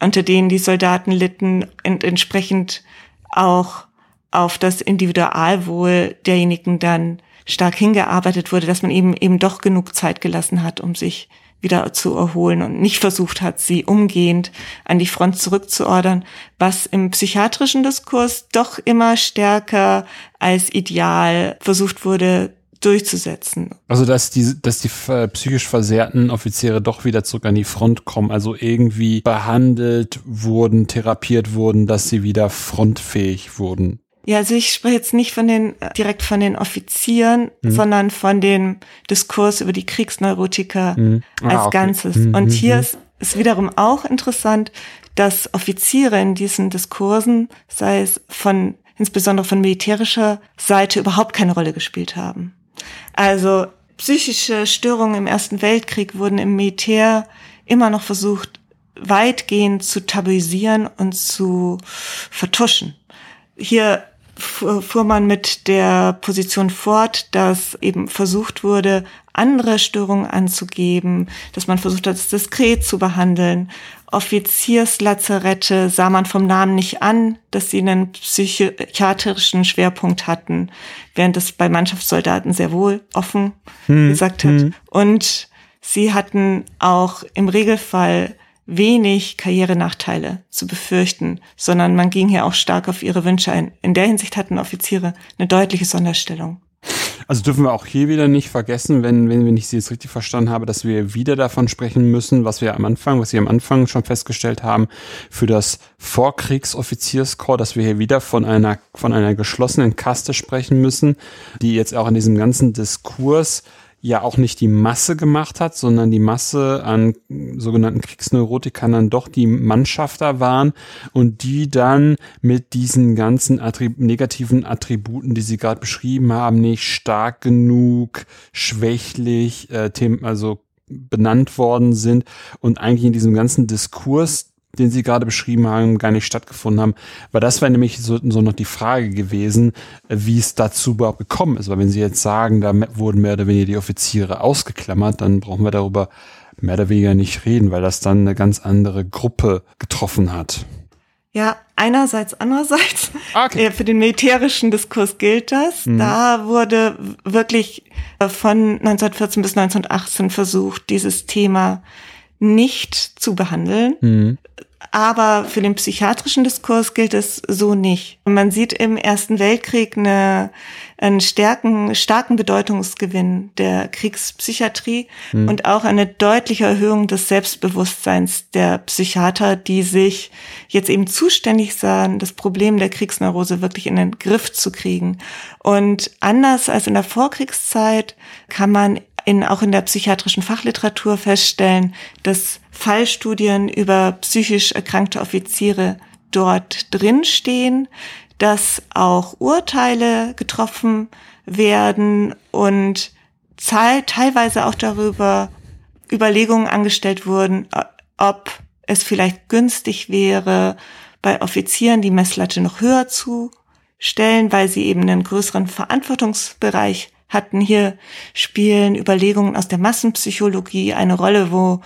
unter denen die Soldaten litten und entsprechend auch auf das Individualwohl derjenigen dann stark hingearbeitet wurde, dass man eben eben doch genug Zeit gelassen hat, um sich wieder zu erholen und nicht versucht hat, sie umgehend an die Front zurückzuordern, was im psychiatrischen Diskurs doch immer stärker als Ideal versucht wurde durchzusetzen. Also dass die, dass die äh, psychisch versehrten Offiziere doch wieder zurück an die Front kommen, also irgendwie behandelt wurden, therapiert wurden, dass sie wieder frontfähig wurden. Ja, also ich spreche jetzt nicht von den äh, direkt von den Offizieren, mhm. sondern von dem Diskurs über die Kriegsneurotiker mhm. ah, als okay. Ganzes. Mhm. Und hier mhm. ist, ist wiederum auch interessant, dass Offiziere in diesen Diskursen, sei es von insbesondere von militärischer Seite, überhaupt keine Rolle gespielt haben. Also psychische Störungen im Ersten Weltkrieg wurden im Militär immer noch versucht, weitgehend zu tabuisieren und zu vertuschen. Hier fuhr man mit der Position fort, dass eben versucht wurde, andere Störungen anzugeben, dass man versucht hat, es diskret zu behandeln. Offizierslazarette sah man vom Namen nicht an, dass sie einen psychiatrischen Schwerpunkt hatten, während es bei Mannschaftssoldaten sehr wohl offen hm, gesagt hat. Hm. Und sie hatten auch im Regelfall wenig Karrierenachteile zu befürchten, sondern man ging hier auch stark auf ihre Wünsche ein. In der Hinsicht hatten Offiziere eine deutliche Sonderstellung. Also dürfen wir auch hier wieder nicht vergessen, wenn, wenn, wenn ich Sie jetzt richtig verstanden habe, dass wir wieder davon sprechen müssen, was wir am Anfang, was Sie am Anfang schon festgestellt haben, für das Vorkriegsoffizierskorps, dass wir hier wieder von einer, von einer geschlossenen Kaste sprechen müssen, die jetzt auch in diesem ganzen Diskurs ja auch nicht die Masse gemacht hat, sondern die Masse an sogenannten Kriegsneurotikern dann doch die Mannschafter waren und die dann mit diesen ganzen Attrib negativen Attributen, die sie gerade beschrieben haben, nicht stark genug, schwächlich, äh, also benannt worden sind und eigentlich in diesem ganzen Diskurs den Sie gerade beschrieben haben, gar nicht stattgefunden haben. Weil das wäre nämlich so, so noch die Frage gewesen, wie es dazu überhaupt gekommen ist. Weil wenn Sie jetzt sagen, da wurden mehr oder weniger die Offiziere ausgeklammert, dann brauchen wir darüber mehr oder weniger nicht reden, weil das dann eine ganz andere Gruppe getroffen hat. Ja, einerseits, andererseits. Ah, okay. Für den militärischen Diskurs gilt das. Mhm. Da wurde wirklich von 1914 bis 1918 versucht, dieses Thema nicht zu behandeln. Mhm. Aber für den psychiatrischen Diskurs gilt es so nicht. Man sieht im Ersten Weltkrieg eine, einen starken, starken Bedeutungsgewinn der Kriegspsychiatrie mhm. und auch eine deutliche Erhöhung des Selbstbewusstseins der Psychiater, die sich jetzt eben zuständig sahen, das Problem der Kriegsneurose wirklich in den Griff zu kriegen. Und anders als in der Vorkriegszeit kann man in, auch in der psychiatrischen Fachliteratur feststellen, dass Fallstudien über psychisch erkrankte Offiziere dort drinstehen, dass auch Urteile getroffen werden und teilweise auch darüber Überlegungen angestellt wurden, ob es vielleicht günstig wäre, bei Offizieren die Messlatte noch höher zu stellen, weil sie eben einen größeren Verantwortungsbereich hatten. Hier spielen Überlegungen aus der Massenpsychologie eine Rolle, wo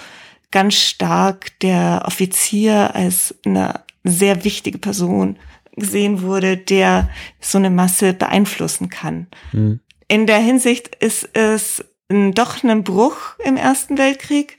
ganz stark der Offizier als eine sehr wichtige Person gesehen wurde, der so eine Masse beeinflussen kann. Mhm. In der Hinsicht ist es doch ein Bruch im Ersten Weltkrieg,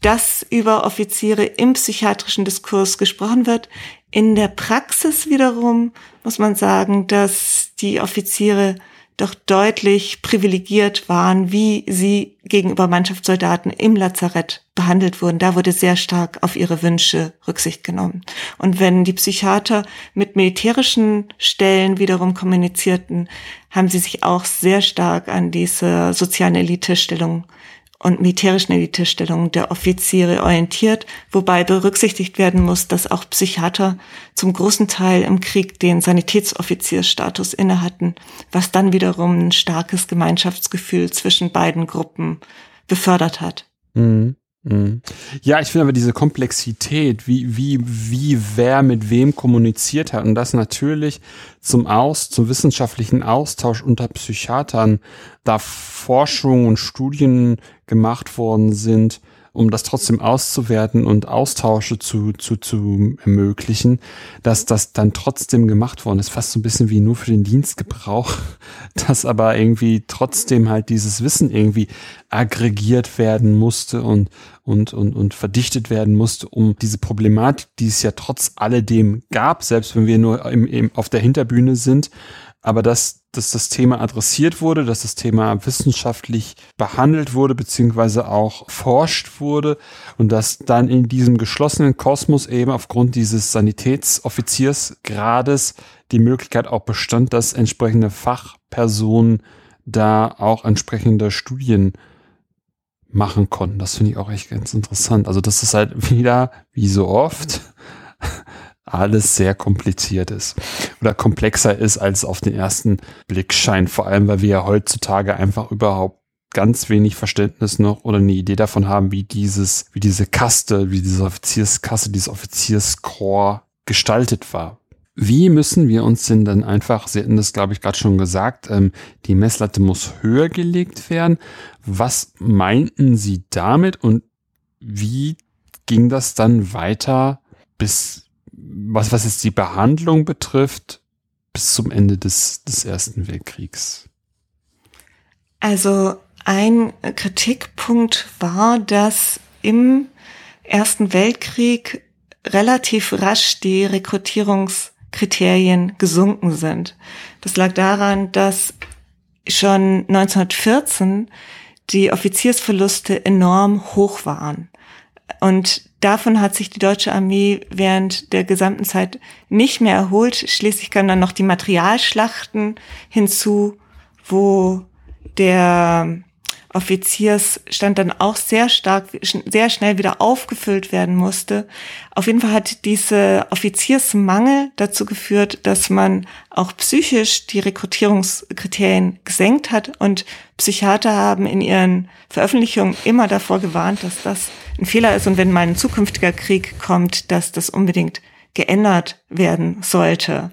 dass über Offiziere im psychiatrischen Diskurs gesprochen wird. In der Praxis wiederum muss man sagen, dass die Offiziere doch deutlich privilegiert waren, wie sie gegenüber Mannschaftssoldaten im Lazarett behandelt wurden. Da wurde sehr stark auf ihre Wünsche Rücksicht genommen. Und wenn die Psychiater mit militärischen Stellen wiederum kommunizierten, haben sie sich auch sehr stark an diese sozialen Elitestellung und militärischen Elitestellungen der Offiziere orientiert, wobei berücksichtigt werden muss, dass auch Psychiater zum großen Teil im Krieg den Sanitätsoffizierstatus inne hatten, was dann wiederum ein starkes Gemeinschaftsgefühl zwischen beiden Gruppen befördert hat. Mhm. Mhm. Ja, ich finde aber diese Komplexität, wie, wie, wie wer mit wem kommuniziert hat und das natürlich zum Aus, zum wissenschaftlichen Austausch unter Psychiatern, da Forschung und Studien gemacht worden sind, um das trotzdem auszuwerten und Austausche zu, zu, zu ermöglichen, dass das dann trotzdem gemacht worden ist. Fast so ein bisschen wie nur für den Dienstgebrauch, *laughs* dass aber irgendwie trotzdem halt dieses Wissen irgendwie aggregiert werden musste und, und, und, und verdichtet werden musste, um diese Problematik, die es ja trotz alledem gab, selbst wenn wir nur im, im, auf der Hinterbühne sind, aber dass, dass das Thema adressiert wurde, dass das Thema wissenschaftlich behandelt wurde, beziehungsweise auch forscht wurde und dass dann in diesem geschlossenen Kosmos eben aufgrund dieses Sanitätsoffiziersgrades die Möglichkeit auch bestand, dass entsprechende Fachpersonen da auch entsprechende Studien machen konnten. Das finde ich auch echt ganz interessant. Also das ist halt *laughs* wieder, wie so oft, alles sehr kompliziert ist oder komplexer ist, als auf den ersten Blick scheint. Vor allem, weil wir ja heutzutage einfach überhaupt ganz wenig Verständnis noch oder eine Idee davon haben, wie dieses, wie diese Kaste, wie diese Offizierskaste, dieses Offizierskorps gestaltet war. Wie müssen wir uns denn dann einfach, Sie hatten das, glaube ich, gerade schon gesagt, ähm, die Messlatte muss höher gelegt werden. Was meinten Sie damit und wie ging das dann weiter bis was, was jetzt die Behandlung betrifft, bis zum Ende des, des Ersten Weltkriegs? Also ein Kritikpunkt war, dass im Ersten Weltkrieg relativ rasch die Rekrutierungskriterien gesunken sind. Das lag daran, dass schon 1914 die Offiziersverluste enorm hoch waren. Und davon hat sich die deutsche Armee während der gesamten Zeit nicht mehr erholt. Schließlich kamen dann noch die Materialschlachten hinzu, wo der Offiziersstand dann auch sehr stark, sehr schnell wieder aufgefüllt werden musste. Auf jeden Fall hat diese Offiziersmangel dazu geführt, dass man auch psychisch die Rekrutierungskriterien gesenkt hat und Psychiater haben in ihren Veröffentlichungen immer davor gewarnt, dass das ein Fehler ist und wenn mal ein zukünftiger Krieg kommt, dass das unbedingt geändert werden sollte.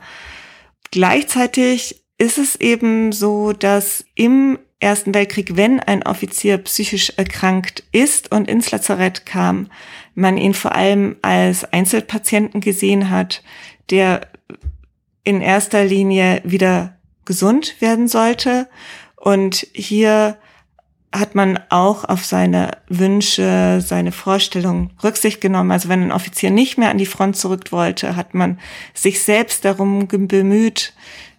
Gleichzeitig ist es eben so, dass im Ersten Weltkrieg, wenn ein Offizier psychisch erkrankt ist und ins Lazarett kam, man ihn vor allem als Einzelpatienten gesehen hat, der in erster Linie wieder gesund werden sollte. Und hier hat man auch auf seine Wünsche, seine Vorstellungen Rücksicht genommen. Also wenn ein Offizier nicht mehr an die Front zurück wollte, hat man sich selbst darum bemüht,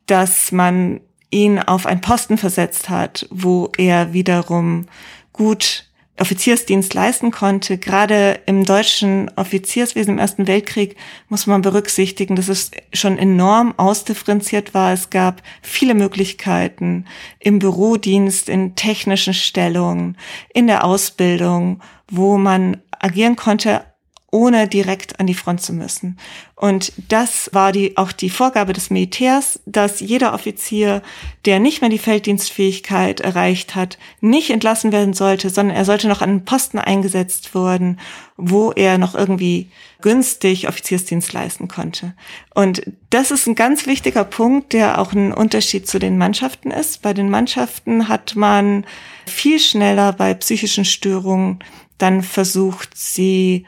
dass man ihn auf einen Posten versetzt hat, wo er wiederum gut Offiziersdienst leisten konnte. Gerade im deutschen Offizierswesen im Ersten Weltkrieg muss man berücksichtigen, dass es schon enorm ausdifferenziert war. Es gab viele Möglichkeiten im Bürodienst, in technischen Stellungen, in der Ausbildung, wo man agieren konnte, ohne direkt an die Front zu müssen. Und das war die, auch die Vorgabe des Militärs, dass jeder Offizier, der nicht mehr die Felddienstfähigkeit erreicht hat, nicht entlassen werden sollte, sondern er sollte noch an einen Posten eingesetzt werden, wo er noch irgendwie günstig Offiziersdienst leisten konnte. Und das ist ein ganz wichtiger Punkt, der auch ein Unterschied zu den Mannschaften ist. Bei den Mannschaften hat man viel schneller bei psychischen Störungen dann versucht, sie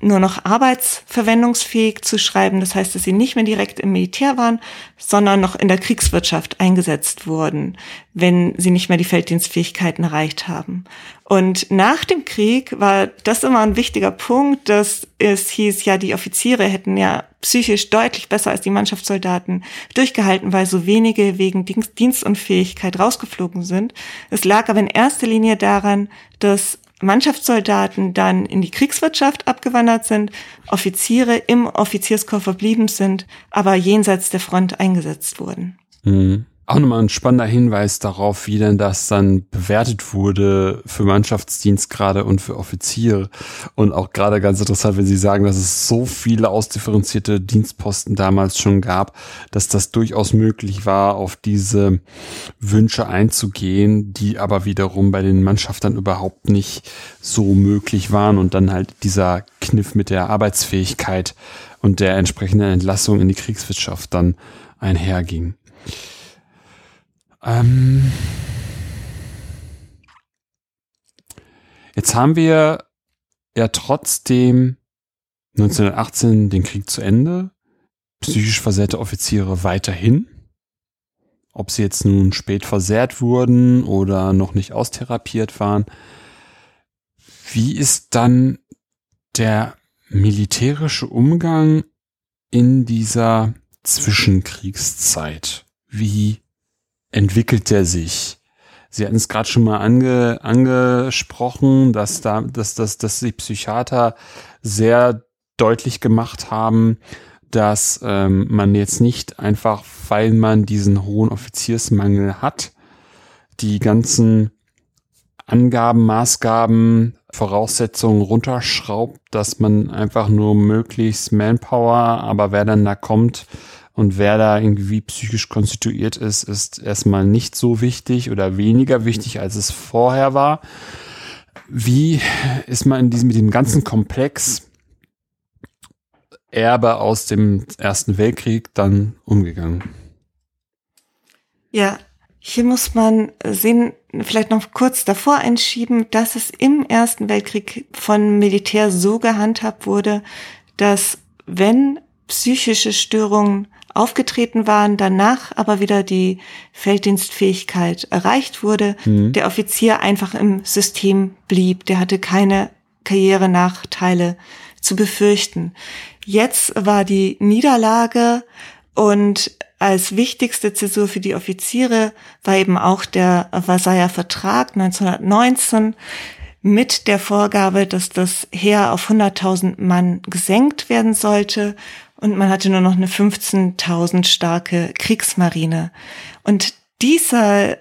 nur noch arbeitsverwendungsfähig zu schreiben. Das heißt, dass sie nicht mehr direkt im Militär waren, sondern noch in der Kriegswirtschaft eingesetzt wurden, wenn sie nicht mehr die Felddienstfähigkeiten erreicht haben. Und nach dem Krieg war das immer ein wichtiger Punkt, dass es hieß, ja, die Offiziere hätten ja psychisch deutlich besser als die Mannschaftssoldaten durchgehalten, weil so wenige wegen Dienstunfähigkeit rausgeflogen sind. Es lag aber in erster Linie daran, dass Mannschaftssoldaten dann in die Kriegswirtschaft abgewandert sind, Offiziere im Offizierskorps verblieben sind, aber jenseits der Front eingesetzt wurden. Mhm. Auch nochmal ein spannender Hinweis darauf, wie denn das dann bewertet wurde für Mannschaftsdienstgrade und für Offiziere. Und auch gerade ganz interessant, wenn Sie sagen, dass es so viele ausdifferenzierte Dienstposten damals schon gab, dass das durchaus möglich war, auf diese Wünsche einzugehen, die aber wiederum bei den Mannschaftern überhaupt nicht so möglich waren und dann halt dieser Kniff mit der Arbeitsfähigkeit und der entsprechenden Entlassung in die Kriegswirtschaft dann einherging. Ähm Jetzt haben wir ja trotzdem 1918 den Krieg zu Ende, psychisch versehrte Offiziere weiterhin. Ob sie jetzt nun spät versehrt wurden oder noch nicht austherapiert waren. Wie ist dann der militärische Umgang in dieser Zwischenkriegszeit? Wie entwickelt der sich? Sie hatten es gerade schon mal ange, angesprochen, dass da, dass, dass, dass die Psychiater sehr deutlich gemacht haben, dass ähm, man jetzt nicht einfach, weil man diesen hohen Offiziersmangel hat, die ganzen Angaben, Maßgaben, Voraussetzungen runterschraubt, dass man einfach nur möglichst Manpower, aber wer dann da kommt, und wer da irgendwie psychisch konstituiert ist, ist erstmal nicht so wichtig oder weniger wichtig, als es vorher war. Wie ist man in diesem, mit dem ganzen Komplex Erbe aus dem Ersten Weltkrieg dann umgegangen? Ja, hier muss man sehen, vielleicht noch kurz davor einschieben, dass es im Ersten Weltkrieg von Militär so gehandhabt wurde, dass wenn psychische Störungen aufgetreten waren, danach aber wieder die Felddienstfähigkeit erreicht wurde, mhm. der Offizier einfach im System blieb. Der hatte keine Karrierenachteile zu befürchten. Jetzt war die Niederlage und als wichtigste Zäsur für die Offiziere war eben auch der Versailler Vertrag 1919 mit der Vorgabe, dass das Heer auf 100.000 Mann gesenkt werden sollte und man hatte nur noch eine 15.000 starke Kriegsmarine. Und dieser,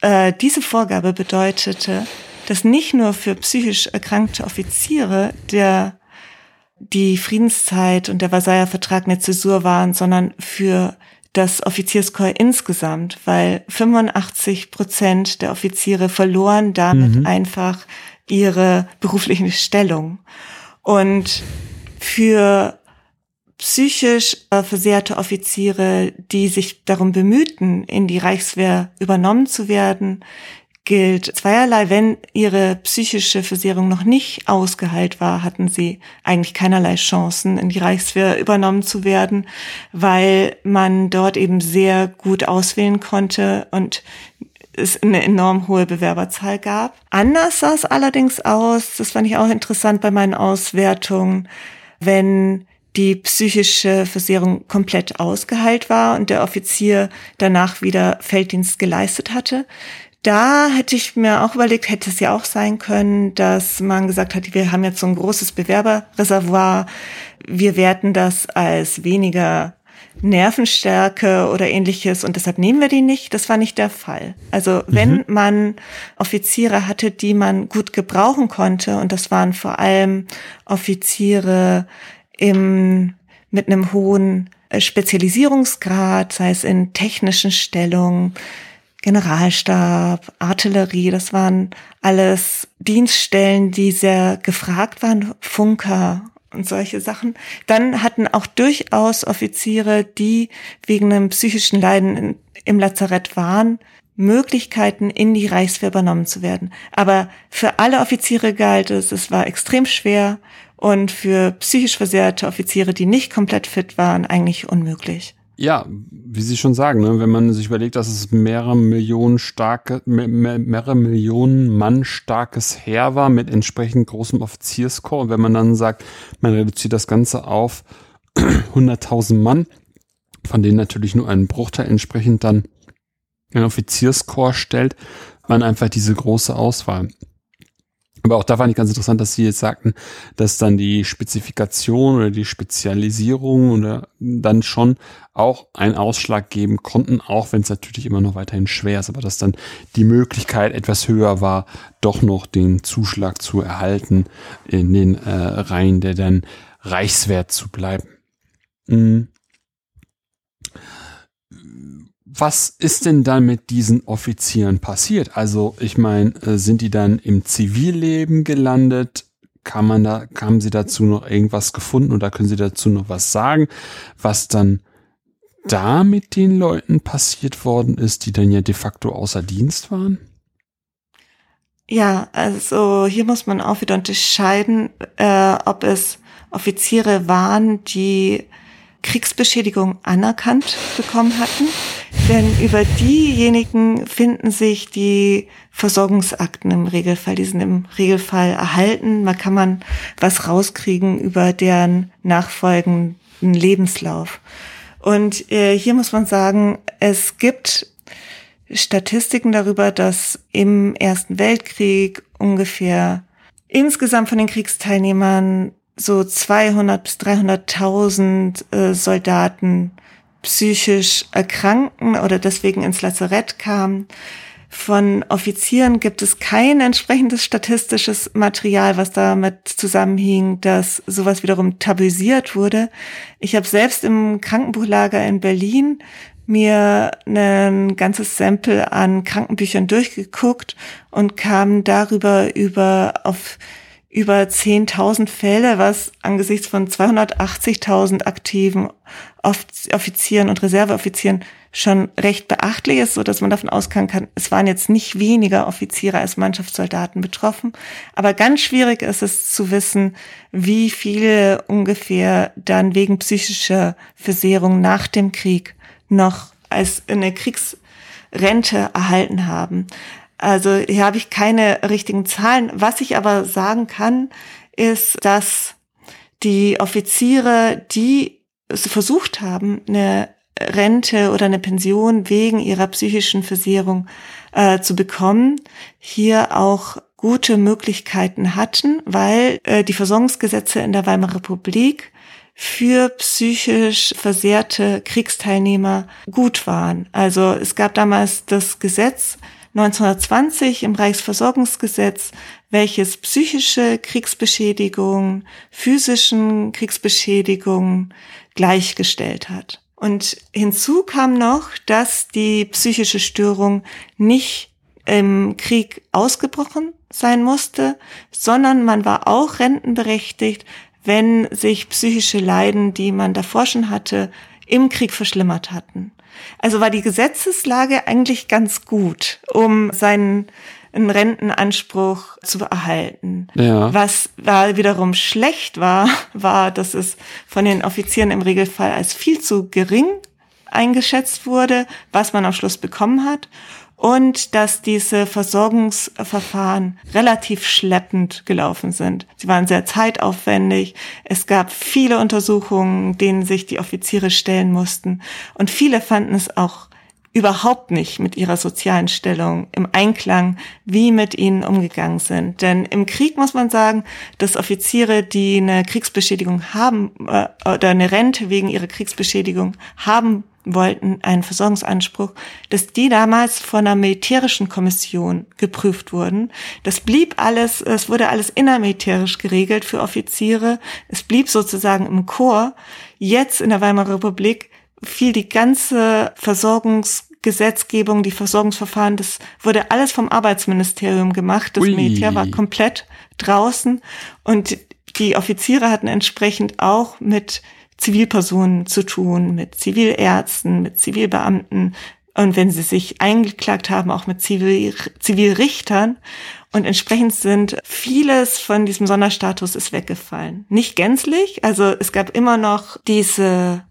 äh, diese Vorgabe bedeutete, dass nicht nur für psychisch erkrankte Offiziere der die Friedenszeit und der Versailler Vertrag eine Zäsur waren, sondern für das Offizierskorps insgesamt, weil 85 Prozent der Offiziere verloren damit mhm. einfach ihre berufliche Stellung. Und für psychisch äh, versehrte Offiziere, die sich darum bemühten, in die Reichswehr übernommen zu werden, gilt zweierlei. Wenn ihre psychische Versehrung noch nicht ausgeheilt war, hatten sie eigentlich keinerlei Chancen, in die Reichswehr übernommen zu werden, weil man dort eben sehr gut auswählen konnte und es eine enorm hohe Bewerberzahl gab. Anders sah es allerdings aus, das fand ich auch interessant bei meinen Auswertungen, wenn die psychische Versehrung komplett ausgeheilt war und der Offizier danach wieder Felddienst geleistet hatte, da hätte ich mir auch überlegt, hätte es ja auch sein können, dass man gesagt hat, wir haben jetzt so ein großes Bewerberreservoir, wir werten das als weniger Nervenstärke oder ähnliches und deshalb nehmen wir die nicht. Das war nicht der Fall. Also wenn mhm. man Offiziere hatte, die man gut gebrauchen konnte und das waren vor allem Offiziere im, mit einem hohen Spezialisierungsgrad, sei es in technischen Stellungen, Generalstab, Artillerie, das waren alles Dienststellen, die sehr gefragt waren, Funker und solche Sachen. Dann hatten auch durchaus Offiziere, die wegen einem psychischen Leiden im Lazarett waren, Möglichkeiten, in die Reichswehr übernommen zu werden. Aber für alle Offiziere galt es, es war extrem schwer und für psychisch versehrte Offiziere, die nicht komplett fit waren, eigentlich unmöglich. Ja, wie Sie schon sagen, ne, wenn man sich überlegt, dass es mehrere Millionen starke, mehrere Millionen Mann starkes Heer war mit entsprechend großem Offizierskorps und wenn man dann sagt, man reduziert das Ganze auf *clears throat* 100.000 Mann, von denen natürlich nur ein Bruchteil entsprechend dann ein Offizierskorps stellt, man einfach diese große Auswahl. Aber auch da fand ich ganz interessant, dass Sie jetzt sagten, dass dann die Spezifikation oder die Spezialisierung oder dann schon auch einen Ausschlag geben konnten, auch wenn es natürlich immer noch weiterhin schwer ist, aber dass dann die Möglichkeit etwas höher war, doch noch den Zuschlag zu erhalten in den äh, Reihen der dann Reichswert zu bleiben. Mhm was ist denn dann mit diesen Offizieren passiert? Also, ich meine, äh, sind die dann im Zivilleben gelandet? Kann man da, haben Sie dazu noch irgendwas gefunden oder können Sie dazu noch was sagen, was dann da mit den Leuten passiert worden ist, die dann ja de facto außer Dienst waren? Ja, also hier muss man auch wieder unterscheiden, äh, ob es Offiziere waren, die Kriegsbeschädigung anerkannt bekommen hatten. Denn über diejenigen finden sich die Versorgungsakten im Regelfall. Die sind im Regelfall erhalten. Man kann man was rauskriegen über deren nachfolgenden Lebenslauf. Und äh, hier muss man sagen, es gibt Statistiken darüber, dass im Ersten Weltkrieg ungefähr insgesamt von den Kriegsteilnehmern so 200 bis 300.000 äh, Soldaten psychisch erkranken oder deswegen ins Lazarett kamen. Von Offizieren gibt es kein entsprechendes statistisches Material, was damit zusammenhing, dass sowas wiederum tabuisiert wurde. Ich habe selbst im Krankenbuchlager in Berlin mir ein ganzes Sample an Krankenbüchern durchgeguckt und kam darüber über auf über 10.000 Fälle, was angesichts von 280.000 aktiven Offizieren und Reserveoffizieren schon recht beachtlich ist, so dass man davon ausgehen kann, es waren jetzt nicht weniger Offiziere als Mannschaftssoldaten betroffen. Aber ganz schwierig ist es zu wissen, wie viele ungefähr dann wegen psychischer Versehrung nach dem Krieg noch als eine Kriegsrente erhalten haben. Also hier habe ich keine richtigen Zahlen. Was ich aber sagen kann, ist, dass die Offiziere, die versucht haben, eine Rente oder eine Pension wegen ihrer psychischen Versehrung äh, zu bekommen, hier auch gute Möglichkeiten hatten, weil äh, die Versorgungsgesetze in der Weimarer Republik für psychisch versehrte Kriegsteilnehmer gut waren. Also es gab damals das Gesetz 1920 im Reichsversorgungsgesetz, welches psychische Kriegsbeschädigungen, physischen Kriegsbeschädigungen gleichgestellt hat. Und hinzu kam noch, dass die psychische Störung nicht im Krieg ausgebrochen sein musste, sondern man war auch rentenberechtigt, wenn sich psychische Leiden, die man davor schon hatte, im Krieg verschlimmert hatten. Also war die Gesetzeslage eigentlich ganz gut, um seinen Rentenanspruch zu erhalten. Ja. Was da wiederum schlecht war, *laughs* war, dass es von den Offizieren im Regelfall als viel zu gering eingeschätzt wurde, was man am Schluss bekommen hat und dass diese Versorgungsverfahren relativ schleppend gelaufen sind. Sie waren sehr zeitaufwendig. Es gab viele Untersuchungen, denen sich die Offiziere stellen mussten. Und viele fanden es auch überhaupt nicht mit ihrer sozialen Stellung im Einklang, wie mit ihnen umgegangen sind. Denn im Krieg muss man sagen, dass Offiziere, die eine Kriegsbeschädigung haben äh, oder eine Rente wegen ihrer Kriegsbeschädigung haben wollten einen Versorgungsanspruch, dass die damals von einer militärischen Kommission geprüft wurden. Das blieb alles, es wurde alles innermilitärisch geregelt für Offiziere. Es blieb sozusagen im Chor. Jetzt in der Weimarer Republik fiel die ganze Versorgungsgesetzgebung, die Versorgungsverfahren, das wurde alles vom Arbeitsministerium gemacht. Das Ui. Militär war komplett draußen und die Offiziere hatten entsprechend auch mit Zivilpersonen zu tun, mit Zivilärzten, mit Zivilbeamten und wenn sie sich eingeklagt haben, auch mit Zivil Zivilrichtern. Und entsprechend sind vieles von diesem Sonderstatus ist weggefallen. Nicht gänzlich, also es gab immer noch diese,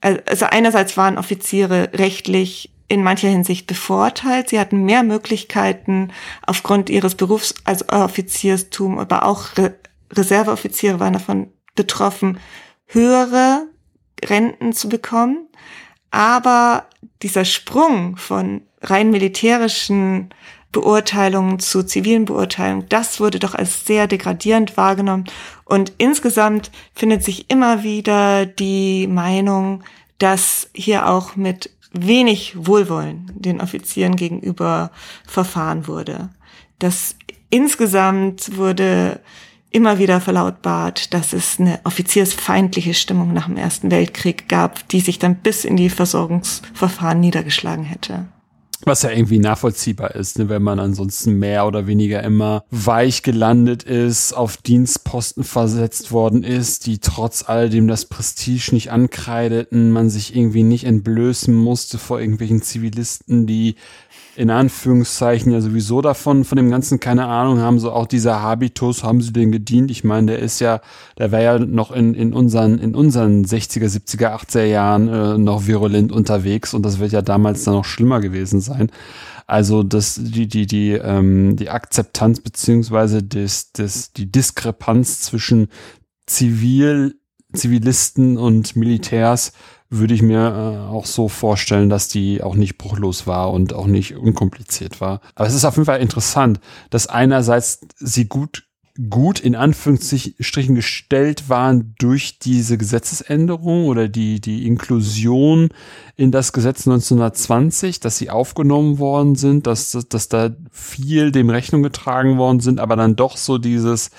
also einerseits waren Offiziere rechtlich in mancher Hinsicht bevorteilt. Sie hatten mehr Möglichkeiten aufgrund ihres Berufs als Offizierstum, aber auch Re Reserveoffiziere waren davon betroffen, höhere Renten zu bekommen. Aber dieser Sprung von rein militärischen Beurteilungen zu zivilen Beurteilungen, das wurde doch als sehr degradierend wahrgenommen. Und insgesamt findet sich immer wieder die Meinung, dass hier auch mit wenig Wohlwollen den Offizieren gegenüber verfahren wurde. Dass insgesamt wurde immer wieder verlautbart, dass es eine offiziersfeindliche Stimmung nach dem Ersten Weltkrieg gab, die sich dann bis in die Versorgungsverfahren niedergeschlagen hätte. Was ja irgendwie nachvollziehbar ist, ne, wenn man ansonsten mehr oder weniger immer weich gelandet ist, auf Dienstposten versetzt worden ist, die trotz alledem das Prestige nicht ankreideten, man sich irgendwie nicht entblößen musste vor irgendwelchen Zivilisten, die in Anführungszeichen ja sowieso davon, von dem Ganzen keine Ahnung haben, so auch dieser Habitus, haben sie den gedient? Ich meine, der ist ja, der wäre ja noch in, in unseren, in unseren 60er, 70er, 80er Jahren äh, noch virulent unterwegs und das wird ja damals dann noch schlimmer gewesen sein. Also das, die, die, die, ähm, die Akzeptanz beziehungsweise das, das, die Diskrepanz zwischen Zivil, Zivilisten und Militärs würde ich mir äh, auch so vorstellen, dass die auch nicht bruchlos war und auch nicht unkompliziert war. Aber es ist auf jeden Fall interessant, dass einerseits sie gut gut in Anführungsstrichen gestellt waren durch diese Gesetzesänderung oder die, die Inklusion in das Gesetz 1920, dass sie aufgenommen worden sind, dass, dass da viel dem Rechnung getragen worden sind, aber dann doch so dieses,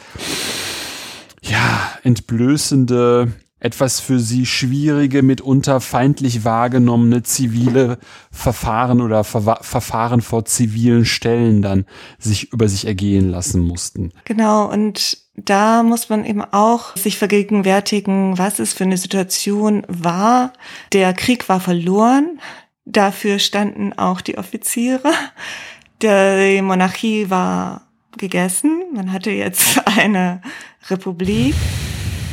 ja, entblößende, etwas für sie schwierige, mitunter feindlich wahrgenommene zivile Verfahren oder Ver Verfahren vor zivilen Stellen dann sich über sich ergehen lassen mussten. Genau, und da muss man eben auch sich vergegenwärtigen, was es für eine Situation war. Der Krieg war verloren. Dafür standen auch die Offiziere. Die Monarchie war gegessen. Man hatte jetzt *laughs* eine Republik.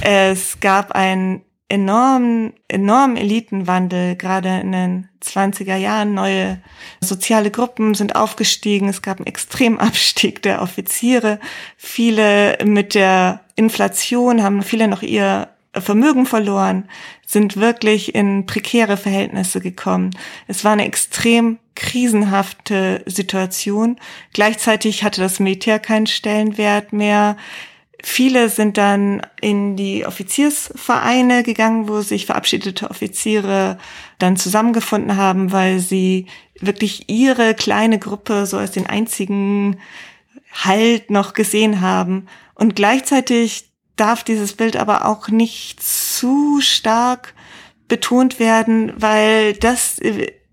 Es gab einen enormen, enormen Elitenwandel, gerade in den 20er Jahren. Neue soziale Gruppen sind aufgestiegen. Es gab einen Extremabstieg der Offiziere. Viele mit der Inflation haben viele noch ihr Vermögen verloren, sind wirklich in prekäre Verhältnisse gekommen. Es war eine extrem krisenhafte Situation. Gleichzeitig hatte das Militär keinen Stellenwert mehr. Viele sind dann in die Offiziersvereine gegangen, wo sich verabschiedete Offiziere dann zusammengefunden haben, weil sie wirklich ihre kleine Gruppe so als den einzigen Halt noch gesehen haben. Und gleichzeitig darf dieses Bild aber auch nicht zu stark betont werden, weil das,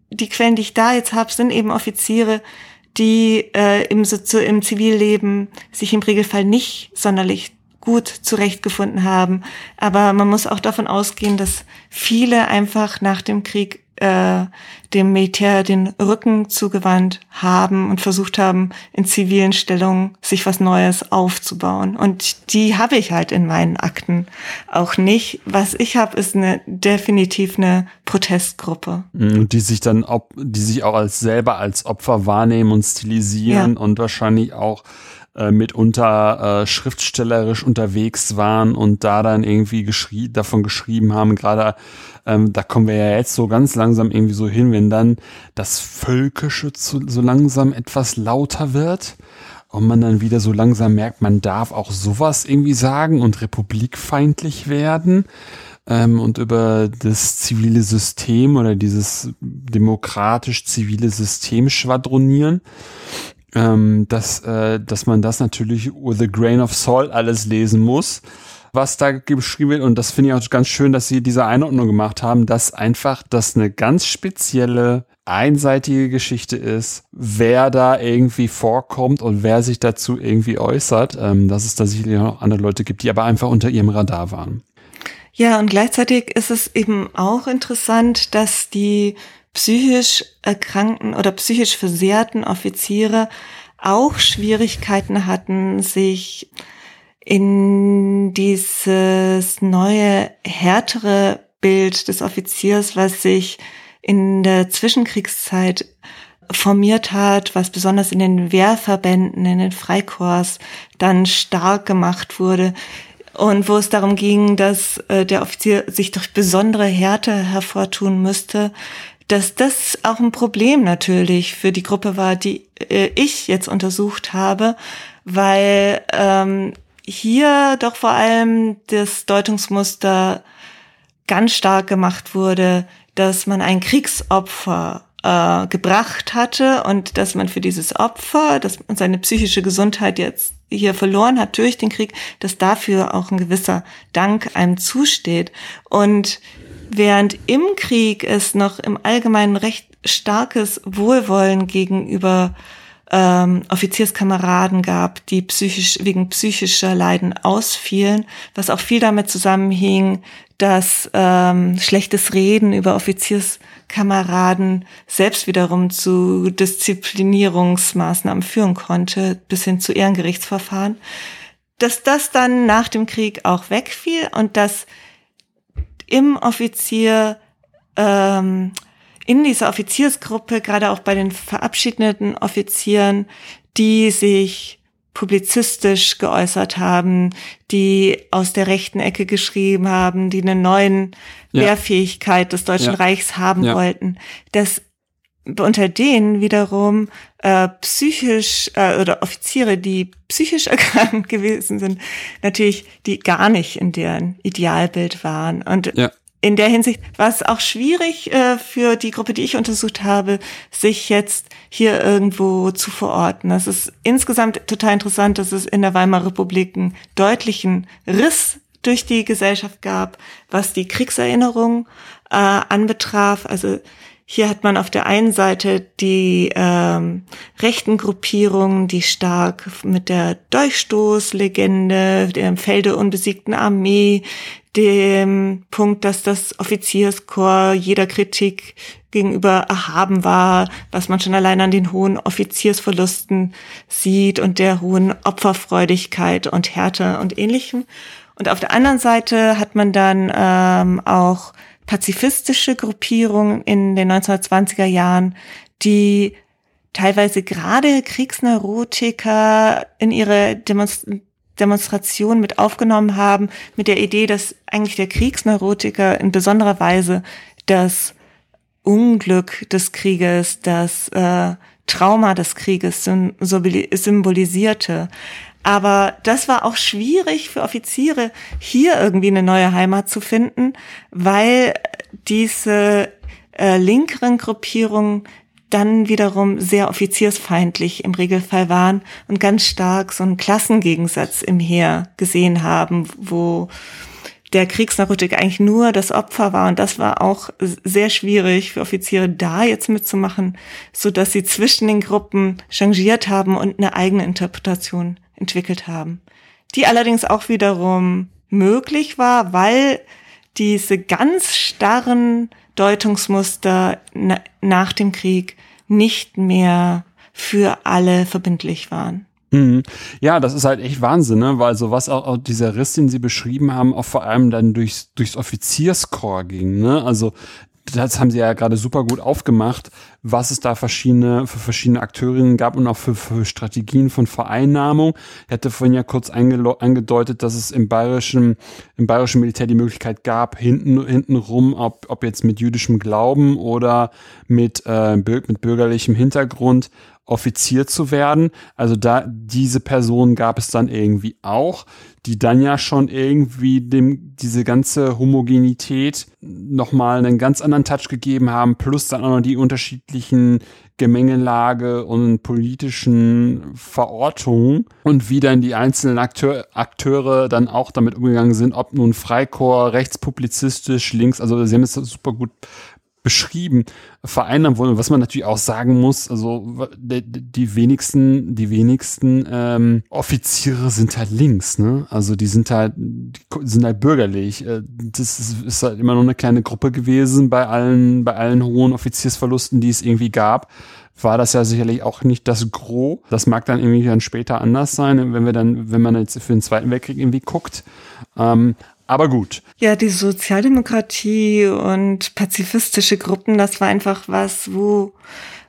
die Quellen, die ich da jetzt habe, sind eben Offiziere, die äh, im, so, im Zivilleben sich im Regelfall nicht sonderlich gut zurechtgefunden haben. Aber man muss auch davon ausgehen, dass viele einfach nach dem Krieg äh, dem Militär den Rücken zugewandt haben und versucht haben, in zivilen Stellungen sich was Neues aufzubauen. Und die habe ich halt in meinen Akten auch nicht. Was ich habe, ist eine definitiv eine Protestgruppe. Mhm, die sich dann, die sich auch als selber als Opfer wahrnehmen und stilisieren ja. und wahrscheinlich auch äh, mitunter äh, schriftstellerisch unterwegs waren und da dann irgendwie geschrie davon geschrieben haben, gerade ähm, da kommen wir ja jetzt so ganz langsam irgendwie so hin, wenn dann das Völkische zu, so langsam etwas lauter wird und man dann wieder so langsam merkt, man darf auch sowas irgendwie sagen und republikfeindlich werden ähm, und über das zivile System oder dieses demokratisch-zivile System schwadronieren ähm, dass, äh, dass man das natürlich with a grain of salt alles lesen muss, was da geschrieben wird. Und das finde ich auch ganz schön, dass sie diese Einordnung gemacht haben, dass einfach das eine ganz spezielle einseitige Geschichte ist, wer da irgendwie vorkommt und wer sich dazu irgendwie äußert, ähm, dass es da sicherlich noch andere Leute gibt, die aber einfach unter ihrem Radar waren. Ja, und gleichzeitig ist es eben auch interessant, dass die psychisch erkrankten oder psychisch versehrten Offiziere auch Schwierigkeiten hatten, sich in dieses neue, härtere Bild des Offiziers, was sich in der Zwischenkriegszeit formiert hat, was besonders in den Wehrverbänden, in den Freikorps dann stark gemacht wurde, und wo es darum ging, dass äh, der Offizier sich durch besondere Härte hervortun müsste, dass das auch ein Problem natürlich für die Gruppe war, die äh, ich jetzt untersucht habe, weil ähm, hier doch vor allem das Deutungsmuster ganz stark gemacht wurde, dass man ein Kriegsopfer äh, gebracht hatte und dass man für dieses Opfer, dass man seine psychische Gesundheit jetzt hier verloren hat durch den Krieg, dass dafür auch ein gewisser Dank einem zusteht. Und während im Krieg es noch im Allgemeinen recht starkes Wohlwollen gegenüber ähm, Offizierskameraden gab, die psychisch wegen psychischer Leiden ausfielen, was auch viel damit zusammenhing, dass ähm, schlechtes Reden über Offizierskameraden selbst wiederum zu Disziplinierungsmaßnahmen führen konnte, bis hin zu Ehrengerichtsverfahren, dass das dann nach dem Krieg auch wegfiel und dass im Offizier, ähm, in dieser Offiziersgruppe, gerade auch bei den verabschiedeten Offizieren, die sich publizistisch geäußert haben, die aus der rechten Ecke geschrieben haben, die eine neuen ja. Wehrfähigkeit des Deutschen ja. Reichs haben ja. wollten, dass unter denen wiederum äh, psychisch äh, oder Offiziere, die psychisch *laughs* erkrankt gewesen sind, natürlich die gar nicht in deren Idealbild waren. Und ja. in der Hinsicht war es auch schwierig äh, für die Gruppe, die ich untersucht habe, sich jetzt hier irgendwo zu verorten. Das ist insgesamt total interessant, dass es in der Weimarer Republik einen deutlichen Riss durch die Gesellschaft gab, was die Kriegserinnerung äh, anbetraf. Also hier hat man auf der einen Seite die ähm, rechten Gruppierungen, die stark mit der Durchstoßlegende, dem Felde unbesiegten Armee, dem Punkt, dass das Offizierskorps jeder Kritik gegenüber erhaben war, was man schon allein an den hohen Offiziersverlusten sieht und der hohen Opferfreudigkeit und Härte und ähnlichem. Und auf der anderen Seite hat man dann ähm, auch pazifistische Gruppierungen in den 1920er Jahren, die teilweise gerade Kriegsneurotiker in ihre Demonst Demonstration mit aufgenommen haben, mit der Idee, dass eigentlich der Kriegsneurotiker in besonderer Weise das Unglück des Krieges, das äh, Trauma des Krieges symbolisierte. Aber das war auch schwierig für Offiziere, hier irgendwie eine neue Heimat zu finden, weil diese äh, linkeren Gruppierungen dann wiederum sehr offiziersfeindlich im Regelfall waren und ganz stark so einen Klassengegensatz im Heer gesehen haben, wo der Kriegsnarkotik eigentlich nur das Opfer war. Und das war auch sehr schwierig für Offiziere da jetzt mitzumachen, so dass sie zwischen den Gruppen changiert haben und eine eigene Interpretation entwickelt haben, die allerdings auch wiederum möglich war, weil diese ganz starren Deutungsmuster na nach dem Krieg nicht mehr für alle verbindlich waren. Mhm. Ja, das ist halt echt Wahnsinn, ne? weil so was auch, auch dieser Riss, den sie beschrieben haben, auch vor allem dann durchs, durchs Offizierskorps ging. Ne? Also das haben sie ja gerade super gut aufgemacht, was es da verschiedene, für verschiedene Akteurinnen gab und auch für, für Strategien von Vereinnahmung. Ich hatte vorhin ja kurz angedeutet, dass es im bayerischen, im bayerischen Militär die Möglichkeit gab, hinten, hinten rum, ob, ob jetzt mit jüdischem Glauben oder mit, äh, mit bürgerlichem Hintergrund, Offizier zu werden. Also da, diese Person gab es dann irgendwie auch, die dann ja schon irgendwie dem, diese ganze Homogenität nochmal einen ganz anderen Touch gegeben haben, plus dann auch noch die unterschiedlichen Gemengelage und politischen Verortungen und wie dann die einzelnen Akteur, Akteure dann auch damit umgegangen sind, ob nun Freikorps, rechtspublizistisch, links, also sie haben es super gut beschrieben, vereinnahmen wollen. Was man natürlich auch sagen muss, also die wenigsten, die wenigsten ähm, Offiziere sind halt links, ne? Also die sind halt, die sind halt bürgerlich. Äh, das ist halt immer nur eine kleine Gruppe gewesen bei allen, bei allen hohen Offiziersverlusten, die es irgendwie gab war das ja sicherlich auch nicht das Gros. Das mag dann irgendwie dann später anders sein, wenn wir dann, wenn man jetzt für den Zweiten Weltkrieg irgendwie guckt. Ähm, aber gut. Ja, die Sozialdemokratie und pazifistische Gruppen, das war einfach was, wo,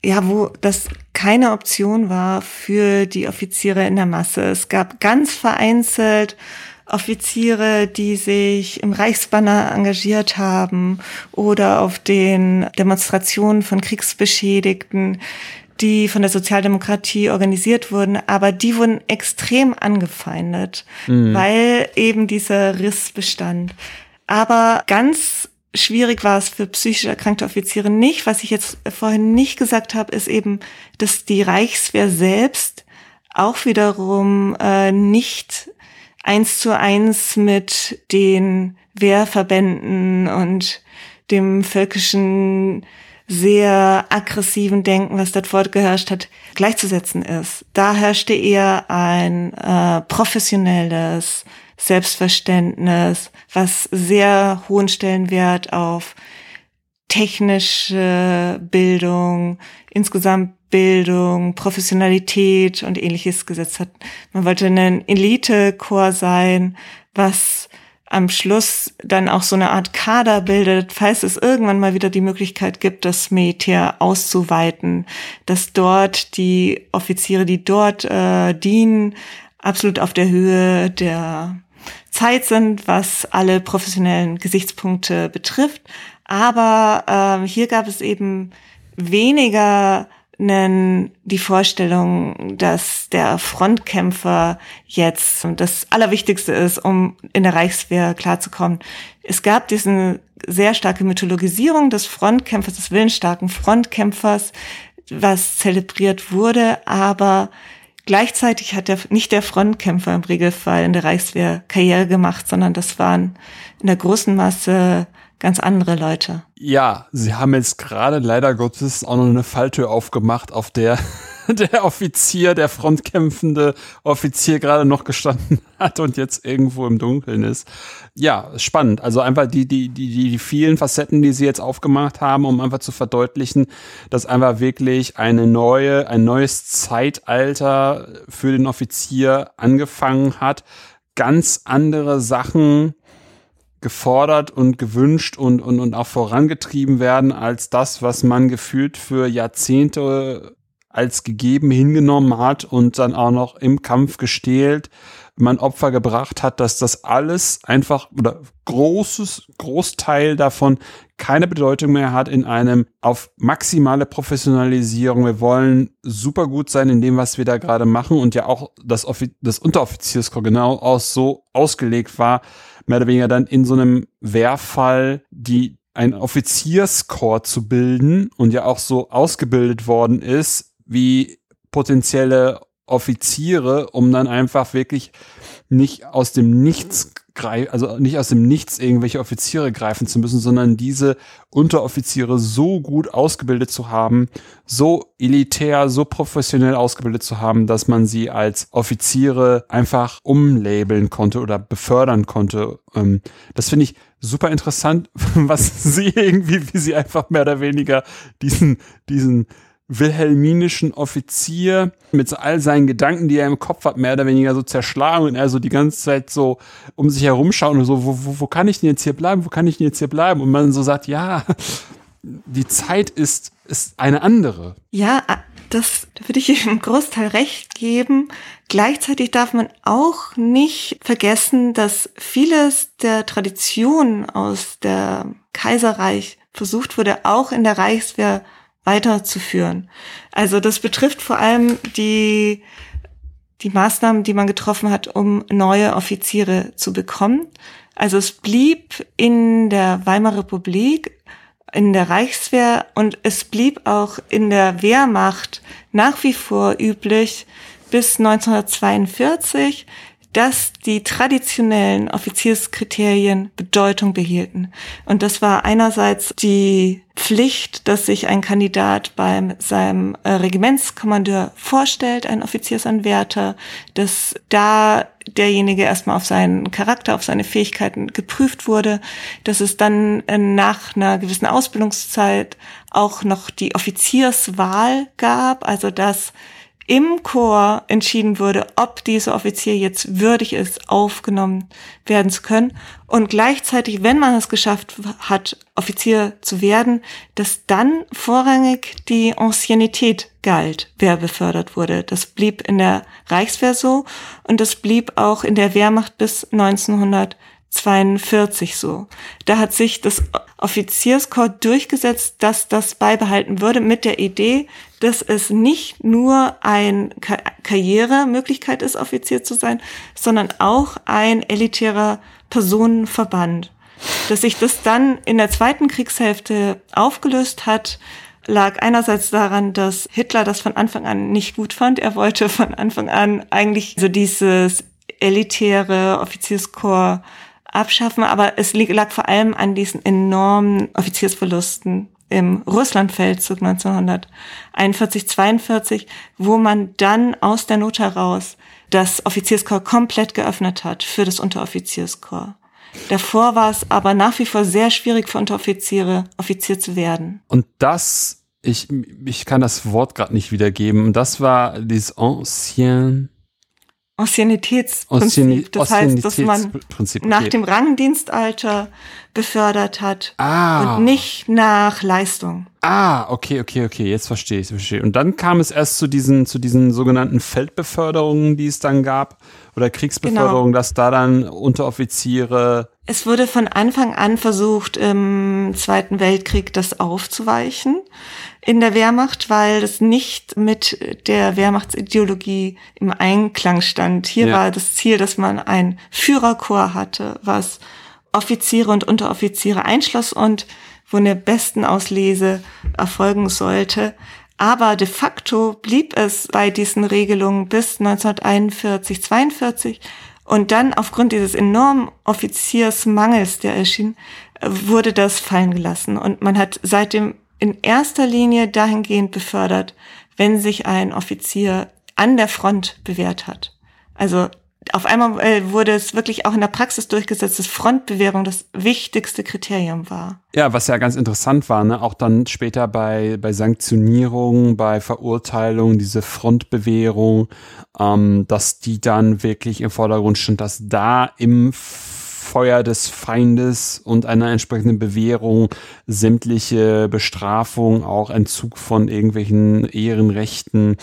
ja, wo das keine Option war für die Offiziere in der Masse. Es gab ganz vereinzelt Offiziere, die sich im Reichsbanner engagiert haben oder auf den Demonstrationen von Kriegsbeschädigten die von der Sozialdemokratie organisiert wurden, aber die wurden extrem angefeindet, mhm. weil eben dieser Riss bestand. Aber ganz schwierig war es für psychisch erkrankte Offiziere nicht. Was ich jetzt vorhin nicht gesagt habe, ist eben, dass die Reichswehr selbst auch wiederum äh, nicht eins zu eins mit den Wehrverbänden und dem völkischen sehr aggressiven Denken, was dort fortgeherrscht hat, gleichzusetzen ist. Da herrschte eher ein äh, professionelles Selbstverständnis, was sehr hohen Stellenwert auf technische Bildung, insgesamt Bildung, Professionalität und ähnliches gesetzt hat. Man wollte ein Elite-Chor sein, was am Schluss dann auch so eine Art Kader bildet, falls es irgendwann mal wieder die Möglichkeit gibt, das Militär auszuweiten, dass dort die Offiziere, die dort äh, dienen, absolut auf der Höhe der Zeit sind, was alle professionellen Gesichtspunkte betrifft. Aber äh, hier gab es eben weniger die Vorstellung, dass der Frontkämpfer jetzt das Allerwichtigste ist, um in der Reichswehr klarzukommen. Es gab diesen sehr starke Mythologisierung des Frontkämpfers, des willensstarken Frontkämpfers, was zelebriert wurde, aber gleichzeitig hat der, nicht der Frontkämpfer im Regelfall in der Reichswehr Karriere gemacht, sondern das waren in der großen Masse ganz andere Leute. Ja, sie haben jetzt gerade leider Gottes auch noch eine Falltür aufgemacht, auf der *laughs* der Offizier, der frontkämpfende Offizier gerade noch gestanden *laughs* hat und jetzt irgendwo im Dunkeln ist. Ja, spannend. Also einfach die, die, die, die vielen Facetten, die sie jetzt aufgemacht haben, um einfach zu verdeutlichen, dass einfach wirklich eine neue, ein neues Zeitalter für den Offizier angefangen hat. Ganz andere Sachen gefordert und gewünscht und, und, und auch vorangetrieben werden als das, was man gefühlt für Jahrzehnte als gegeben hingenommen hat und dann auch noch im Kampf gestählt man Opfer gebracht hat, dass das alles einfach oder großes, Großteil davon keine Bedeutung mehr hat in einem auf maximale Professionalisierung. Wir wollen super gut sein in dem, was wir da gerade machen und ja auch das, Offi das Unteroffizierskorps genau aus so ausgelegt war, mehr oder weniger dann in so einem Wehrfall die ein Offizierskorps zu bilden und ja auch so ausgebildet worden ist, wie potenzielle Offiziere, um dann einfach wirklich nicht aus dem Nichts also nicht aus dem Nichts irgendwelche Offiziere greifen zu müssen, sondern diese Unteroffiziere so gut ausgebildet zu haben, so elitär, so professionell ausgebildet zu haben, dass man sie als Offiziere einfach umlabeln konnte oder befördern konnte. Ähm, das finde ich super interessant, *laughs* was sie irgendwie, wie sie einfach mehr oder weniger diesen, diesen wilhelminischen Offizier mit all seinen Gedanken, die er im Kopf hat, mehr oder weniger so zerschlagen und er so die ganze Zeit so um sich herumschauen und so, wo, wo, wo kann ich denn jetzt hier bleiben? Wo kann ich denn jetzt hier bleiben? Und man so sagt, ja, die Zeit ist, ist eine andere. Ja, das würde ich im Großteil recht geben. Gleichzeitig darf man auch nicht vergessen, dass vieles der Tradition aus der Kaiserreich versucht wurde, auch in der Reichswehr weiterzuführen. Also das betrifft vor allem die, die Maßnahmen, die man getroffen hat, um neue Offiziere zu bekommen. Also es blieb in der Weimarer Republik, in der Reichswehr und es blieb auch in der Wehrmacht nach wie vor üblich bis 1942, dass die traditionellen Offizierskriterien Bedeutung behielten. Und das war einerseits die Pflicht, dass sich ein Kandidat beim seinem äh, Regimentskommandeur vorstellt, ein Offiziersanwärter, dass da derjenige erstmal auf seinen Charakter, auf seine Fähigkeiten geprüft wurde, dass es dann äh, nach einer gewissen Ausbildungszeit auch noch die Offizierswahl gab, also dass im Chor entschieden wurde, ob dieser Offizier jetzt würdig ist, aufgenommen werden zu können. Und gleichzeitig, wenn man es geschafft hat, Offizier zu werden, dass dann vorrangig die Anciennität galt, wer befördert wurde. Das blieb in der Reichswehr so und das blieb auch in der Wehrmacht bis 1942 so. Da hat sich das Offizierskorps durchgesetzt, dass das beibehalten würde mit der Idee, dass es nicht nur ein Ka Karrieremöglichkeit ist, Offizier zu sein, sondern auch ein elitärer Personenverband. Dass sich das dann in der zweiten Kriegshälfte aufgelöst hat, lag einerseits daran, dass Hitler das von Anfang an nicht gut fand. Er wollte von Anfang an eigentlich so dieses elitäre Offizierskorps abschaffen, aber es lag vor allem an diesen enormen Offiziersverlusten im Russlandfeldzug 1941, 42, wo man dann aus der Not heraus das Offizierskorps komplett geöffnet hat für das Unteroffizierskorps. Davor war es aber nach wie vor sehr schwierig für Unteroffiziere, Offizier zu werden. Und das, ich, ich kann das Wort gerade nicht wiedergeben, das war dieses Ancien Anciennitätsprinzip. Das heißt, dass man nach dem Rangdienstalter befördert hat ah. und nicht nach Leistung. Ah, okay, okay, okay, jetzt verstehe ich, verstehe. Und dann kam es erst zu diesen, zu diesen sogenannten Feldbeförderungen, die es dann gab, oder Kriegsbeförderungen, genau. dass da dann Unteroffiziere. Es wurde von Anfang an versucht, im Zweiten Weltkrieg das aufzuweichen in der Wehrmacht, weil das nicht mit der Wehrmachtsideologie im Einklang stand. Hier ja. war das Ziel, dass man ein Führerkorps hatte, was Offiziere und Unteroffiziere einschloss und wo eine besten Auslese erfolgen sollte. Aber de facto blieb es bei diesen Regelungen bis 1941, 42 und dann aufgrund dieses enormen Offiziersmangels, der erschien, wurde das fallen gelassen und man hat seitdem in erster Linie dahingehend befördert, wenn sich ein Offizier an der Front bewährt hat. Also auf einmal äh, wurde es wirklich auch in der Praxis durchgesetzt, dass Frontbewährung das wichtigste Kriterium war. Ja, was ja ganz interessant war, ne? auch dann später bei, bei Sanktionierung, bei Verurteilung, diese Frontbewährung, ähm, dass die dann wirklich im Vordergrund stand, dass da im Feuer des Feindes und einer entsprechenden Bewährung sämtliche Bestrafung, auch Entzug von irgendwelchen Ehrenrechten,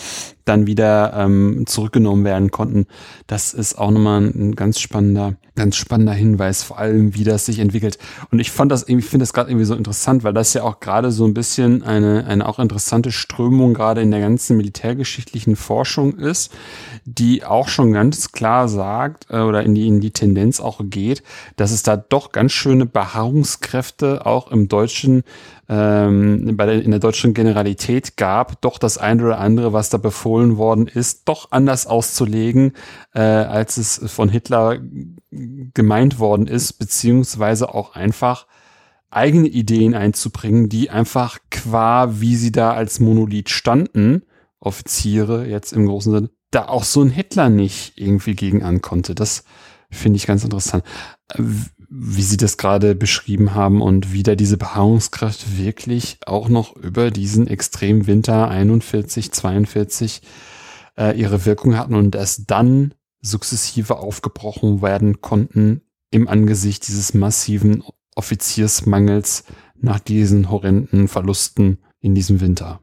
dann wieder ähm, zurückgenommen werden konnten. Das ist auch nochmal ein ganz spannender, ganz spannender Hinweis, vor allem wie das sich entwickelt. Und ich fand das irgendwie, finde das gerade irgendwie so interessant, weil das ja auch gerade so ein bisschen eine, eine auch interessante Strömung gerade in der ganzen militärgeschichtlichen Forschung ist, die auch schon ganz klar sagt äh, oder in die, in die Tendenz auch geht, dass es da doch ganz schöne Beharrungskräfte auch im deutschen ähm, bei der, in der deutschen Generalität gab, doch das eine oder andere, was da befohlen worden ist, doch anders auszulegen, äh, als es von Hitler gemeint worden ist, beziehungsweise auch einfach eigene Ideen einzubringen, die einfach qua, wie sie da als Monolith standen, Offiziere jetzt im großen Sinne, da auch so ein Hitler nicht irgendwie gegen ankonnte. Das finde ich ganz interessant wie Sie das gerade beschrieben haben und wie da diese Beharrungskraft wirklich auch noch über diesen extremen Winter 41, 42 äh, ihre Wirkung hatten und es dann sukzessive aufgebrochen werden konnten im Angesicht dieses massiven Offiziersmangels nach diesen horrenden Verlusten in diesem Winter.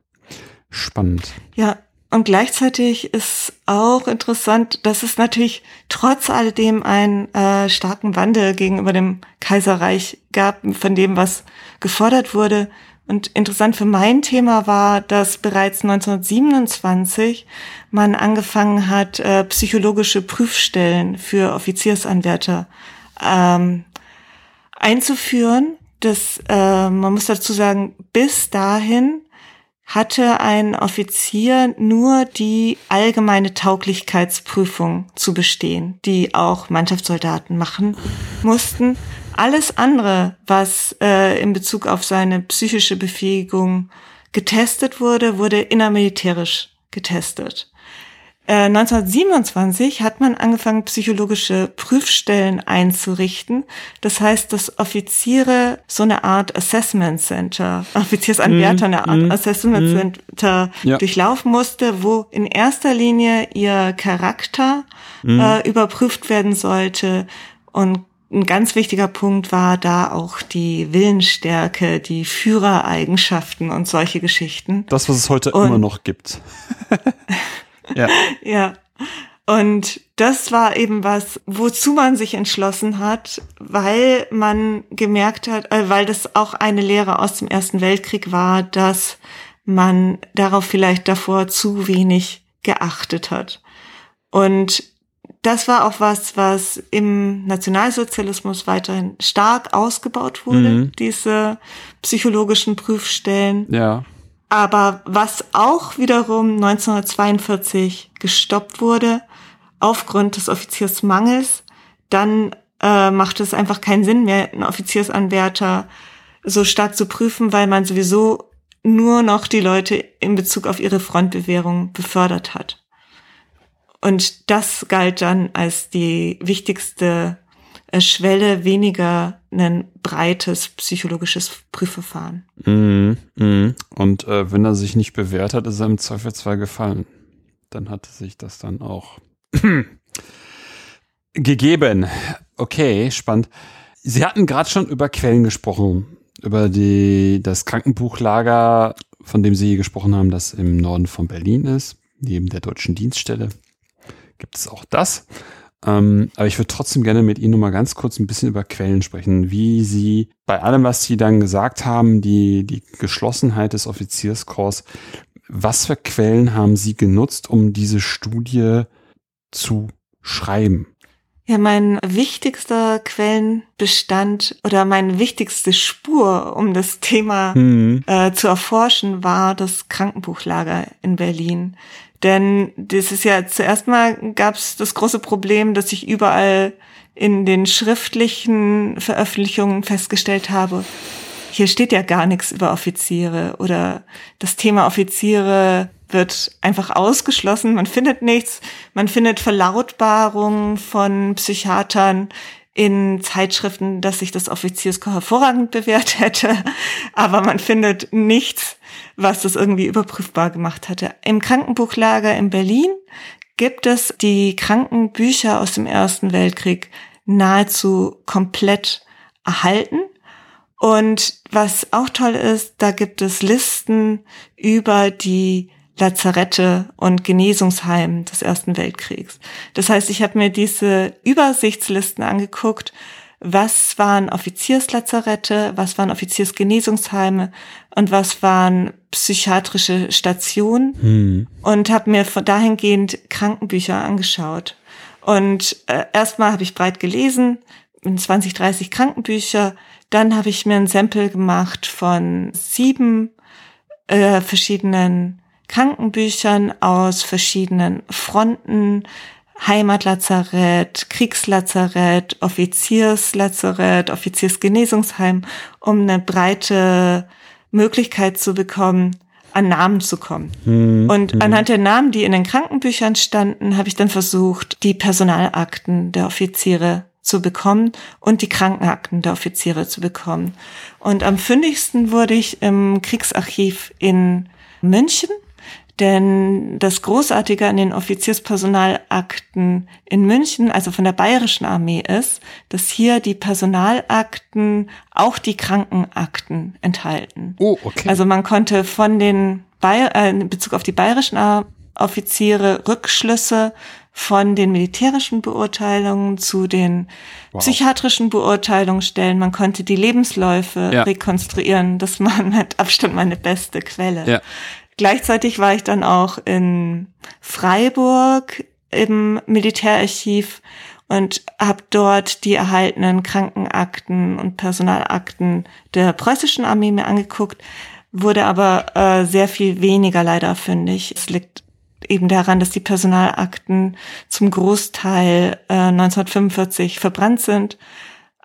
Spannend. Ja, und gleichzeitig ist auch interessant, dass es natürlich trotz alledem einen äh, starken Wandel gegenüber dem Kaiserreich gab, von dem, was gefordert wurde. Und interessant für mein Thema war, dass bereits 1927 man angefangen hat, äh, psychologische Prüfstellen für Offiziersanwärter ähm, einzuführen. Das, äh, man muss dazu sagen, bis dahin hatte ein Offizier nur die allgemeine Tauglichkeitsprüfung zu bestehen, die auch Mannschaftssoldaten machen mussten. Alles andere, was äh, in Bezug auf seine psychische Befähigung getestet wurde, wurde innermilitärisch getestet. 1927 äh, hat man angefangen, psychologische Prüfstellen einzurichten. Das heißt, dass Offiziere so eine Art Assessment Center, *laughs* Offiziersanwärter mm, eine Art mm, Assessment mm, Center ja. durchlaufen musste, wo in erster Linie ihr Charakter mhm. äh, überprüft werden sollte. Und ein ganz wichtiger Punkt war da auch die Willensstärke, die Führereigenschaften und solche Geschichten. Das, was es heute und immer noch gibt. *laughs* Ja. *laughs* ja. Und das war eben was, wozu man sich entschlossen hat, weil man gemerkt hat, äh, weil das auch eine Lehre aus dem Ersten Weltkrieg war, dass man darauf vielleicht davor zu wenig geachtet hat. Und das war auch was, was im Nationalsozialismus weiterhin stark ausgebaut wurde, mhm. diese psychologischen Prüfstellen. Ja. Aber was auch wiederum 1942 gestoppt wurde, aufgrund des Offiziersmangels, dann äh, macht es einfach keinen Sinn mehr, einen Offiziersanwärter so stark zu prüfen, weil man sowieso nur noch die Leute in Bezug auf ihre Frontbewährung befördert hat. Und das galt dann als die wichtigste Schwelle, weniger ein breites psychologisches Prüfverfahren. Mm, mm. Und äh, wenn er sich nicht bewährt hat, ist er im Zweifelsfall gefallen. Dann hatte sich das dann auch *clears throat* gegeben. Okay, spannend. Sie hatten gerade schon über Quellen gesprochen, über die, das Krankenbuchlager, von dem Sie gesprochen haben, das im Norden von Berlin ist, neben der deutschen Dienststelle. Gibt es auch das? Ähm, aber ich würde trotzdem gerne mit Ihnen noch mal ganz kurz ein bisschen über Quellen sprechen, wie Sie bei allem, was Sie dann gesagt haben, die, die Geschlossenheit des Offizierskorps, was für Quellen haben Sie genutzt, um diese Studie zu schreiben? Ja, mein wichtigster Quellenbestand oder meine wichtigste Spur, um das Thema mhm. äh, zu erforschen, war das Krankenbuchlager in Berlin. Denn das ist ja zuerst mal gab es das große Problem, dass ich überall in den schriftlichen Veröffentlichungen festgestellt habe, hier steht ja gar nichts über Offiziere oder das Thema Offiziere wird einfach ausgeschlossen. Man findet nichts. Man findet Verlautbarungen von Psychiatern in Zeitschriften, dass sich das Offizierskorps hervorragend bewährt *laughs* hätte. Aber man findet nichts was das irgendwie überprüfbar gemacht hatte. Im Krankenbuchlager in Berlin gibt es die Krankenbücher aus dem Ersten Weltkrieg nahezu komplett erhalten. Und was auch toll ist, da gibt es Listen über die Lazarette und Genesungsheimen des Ersten Weltkriegs. Das heißt, ich habe mir diese Übersichtslisten angeguckt, was waren Offizierslazarette, was waren Offiziersgenesungsheime und was waren psychiatrische Stationen hm. und habe mir von dahingehend Krankenbücher angeschaut. Und äh, erstmal habe ich breit gelesen, 20, 30 Krankenbücher. Dann habe ich mir ein Sample gemacht von sieben äh, verschiedenen Krankenbüchern aus verschiedenen Fronten, Heimatlazarett, Kriegslazarett, Offizierslazarett, Offiziersgenesungsheim, um eine breite Möglichkeit zu bekommen, an Namen zu kommen. Hm, und hm. anhand der Namen, die in den Krankenbüchern standen, habe ich dann versucht, die Personalakten der Offiziere zu bekommen und die Krankenakten der Offiziere zu bekommen. Und am fündigsten wurde ich im Kriegsarchiv in München, denn das Großartige an den Offizierspersonalakten in München, also von der bayerischen Armee ist, dass hier die Personalakten auch die Krankenakten enthalten. Oh, okay. Also man konnte von den Bayer, äh, in Bezug auf die bayerischen Offiziere Rückschlüsse von den militärischen Beurteilungen zu den wow. psychiatrischen Beurteilungen stellen. Man konnte die Lebensläufe ja. rekonstruieren. Das war mit Abstand meine beste Quelle. Ja. Gleichzeitig war ich dann auch in Freiburg im Militärarchiv und habe dort die erhaltenen Krankenakten und Personalakten der preußischen Armee mir angeguckt, wurde aber äh, sehr viel weniger leider fündig. Es liegt eben daran, dass die Personalakten zum Großteil äh, 1945 verbrannt sind,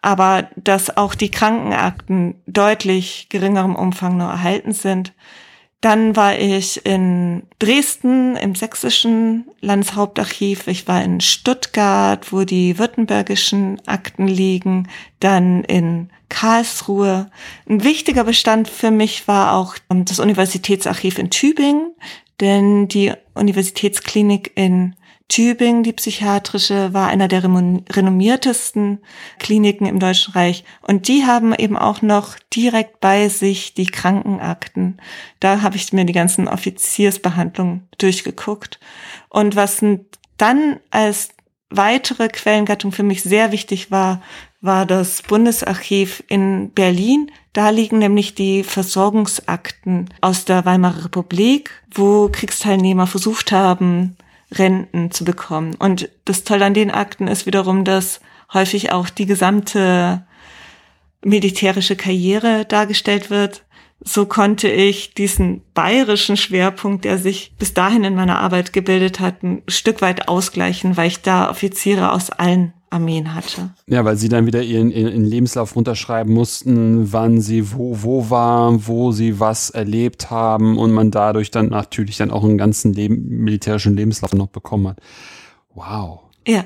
aber dass auch die Krankenakten deutlich geringerem Umfang nur erhalten sind. Dann war ich in Dresden im sächsischen Landeshauptarchiv. Ich war in Stuttgart, wo die württembergischen Akten liegen. Dann in Karlsruhe. Ein wichtiger Bestand für mich war auch das Universitätsarchiv in Tübingen denn die Universitätsklinik in Tübingen, die psychiatrische, war einer der renommiertesten Kliniken im Deutschen Reich. Und die haben eben auch noch direkt bei sich die Krankenakten. Da habe ich mir die ganzen Offiziersbehandlungen durchgeguckt. Und was dann als weitere Quellengattung für mich sehr wichtig war, war das Bundesarchiv in Berlin. Da liegen nämlich die Versorgungsakten aus der Weimarer Republik, wo Kriegsteilnehmer versucht haben, Renten zu bekommen. Und das Tolle an den Akten ist wiederum, dass häufig auch die gesamte militärische Karriere dargestellt wird. So konnte ich diesen bayerischen Schwerpunkt, der sich bis dahin in meiner Arbeit gebildet hat, ein Stück weit ausgleichen, weil ich da Offiziere aus allen Armeen hatte. Ja, weil sie dann wieder ihren, ihren Lebenslauf runterschreiben mussten, wann sie wo, wo waren, wo sie was erlebt haben und man dadurch dann natürlich dann auch einen ganzen Leben, militärischen Lebenslauf noch bekommen hat. Wow. Ja,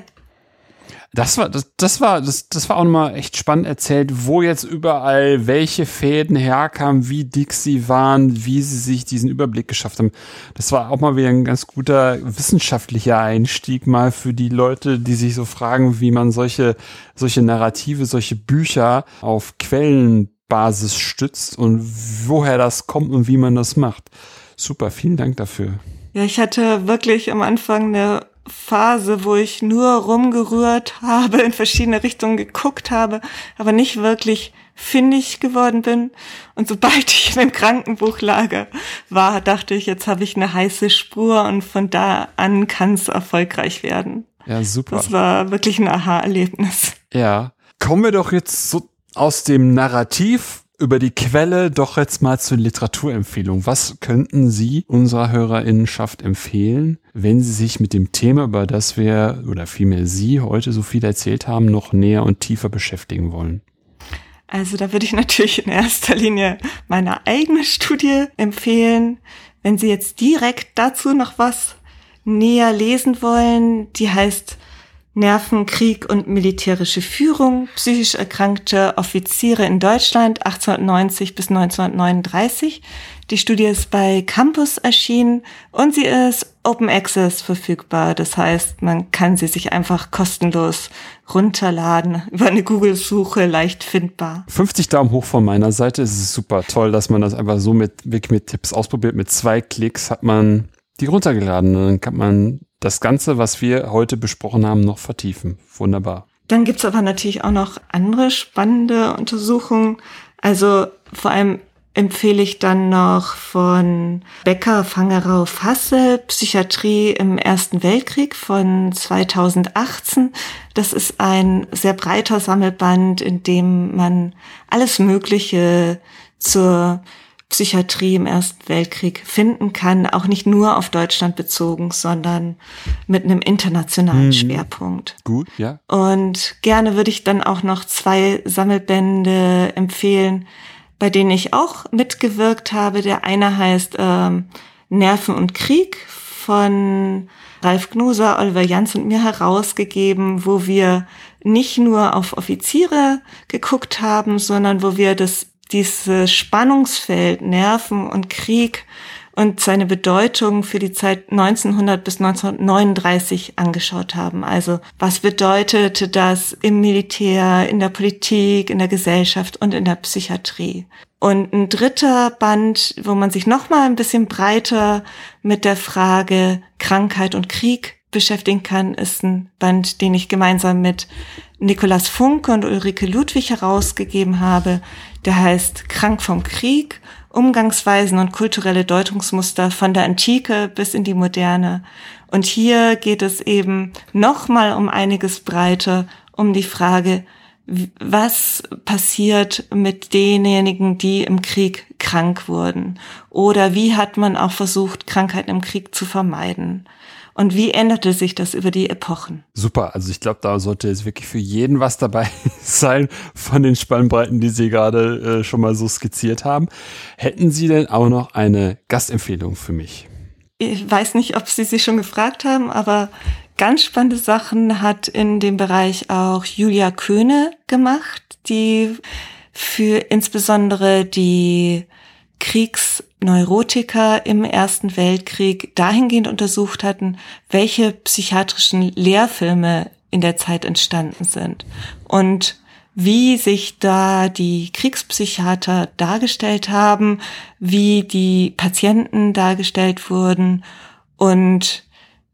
das war, das, das war, das, das war auch nochmal echt spannend erzählt, wo jetzt überall welche Fäden herkamen, wie dick sie waren, wie sie sich diesen Überblick geschafft haben. Das war auch mal wieder ein ganz guter wissenschaftlicher Einstieg mal für die Leute, die sich so fragen, wie man solche, solche Narrative, solche Bücher auf Quellenbasis stützt und woher das kommt und wie man das macht. Super, vielen Dank dafür. Ja, ich hatte wirklich am Anfang eine Phase, wo ich nur rumgerührt habe, in verschiedene Richtungen geguckt habe, aber nicht wirklich findig geworden bin. Und sobald *laughs* ich im Krankenbuchlager war, dachte ich, jetzt habe ich eine heiße Spur und von da an kann es erfolgreich werden. Ja, super. Das war wirklich ein Aha-Erlebnis. Ja. Kommen wir doch jetzt so aus dem Narrativ über die Quelle doch jetzt mal zur Literaturempfehlung. Was könnten Sie unserer Hörerinnenschaft empfehlen, wenn Sie sich mit dem Thema, über das wir oder vielmehr Sie heute so viel erzählt haben, noch näher und tiefer beschäftigen wollen? Also da würde ich *laughs* natürlich in erster Linie meine eigene Studie empfehlen. Wenn Sie jetzt direkt dazu noch was näher lesen wollen, die heißt Nervenkrieg und militärische Führung, psychisch erkrankte Offiziere in Deutschland 1890 bis 1939. Die Studie ist bei Campus erschienen und sie ist Open Access verfügbar. Das heißt, man kann sie sich einfach kostenlos runterladen, *laughs* über eine Google-Suche leicht findbar. 50 Daumen hoch von meiner Seite. Es ist super toll, dass man das einfach so mit, wirklich mit Tipps ausprobiert. Mit zwei Klicks hat man die runtergeladen. Dann kann man das Ganze, was wir heute besprochen haben, noch vertiefen. Wunderbar. Dann gibt's aber natürlich auch noch andere spannende Untersuchungen. Also vor allem empfehle ich dann noch von Becker Fangerau Fasse Psychiatrie im Ersten Weltkrieg von 2018. Das ist ein sehr breiter Sammelband, in dem man alles Mögliche zur Psychiatrie im Ersten Weltkrieg finden kann, auch nicht nur auf Deutschland bezogen, sondern mit einem internationalen mhm. Schwerpunkt. Gut, ja. Und gerne würde ich dann auch noch zwei Sammelbände empfehlen, bei denen ich auch mitgewirkt habe. Der eine heißt ähm, Nerven und Krieg von Ralf Gnuser, Oliver Jans und mir herausgegeben, wo wir nicht nur auf Offiziere geguckt haben, sondern wo wir das dieses Spannungsfeld Nerven und Krieg und seine Bedeutung für die Zeit 1900 bis 1939 angeschaut haben. Also was bedeutete das im Militär, in der Politik, in der Gesellschaft und in der Psychiatrie? Und ein dritter Band, wo man sich noch mal ein bisschen breiter mit der Frage Krankheit und Krieg beschäftigen kann, ist ein Band, den ich gemeinsam mit Nikolaus Funke und Ulrike Ludwig herausgegeben habe. Der heißt Krank vom Krieg Umgangsweisen und kulturelle Deutungsmuster von der Antike bis in die Moderne. Und hier geht es eben nochmal um einiges breiter, um die Frage, was passiert mit denjenigen, die im Krieg krank wurden? Oder wie hat man auch versucht, Krankheiten im Krieg zu vermeiden? Und wie änderte sich das über die Epochen? Super, also ich glaube, da sollte jetzt wirklich für jeden was dabei *laughs* sein von den Spannbreiten, die Sie gerade äh, schon mal so skizziert haben. Hätten Sie denn auch noch eine Gastempfehlung für mich? Ich weiß nicht, ob Sie sich schon gefragt haben, aber ganz spannende Sachen hat in dem Bereich auch Julia Köhne gemacht, die für insbesondere die Kriegsneurotiker im Ersten Weltkrieg dahingehend untersucht hatten, welche psychiatrischen Lehrfilme in der Zeit entstanden sind und wie sich da die Kriegspsychiater dargestellt haben, wie die Patienten dargestellt wurden und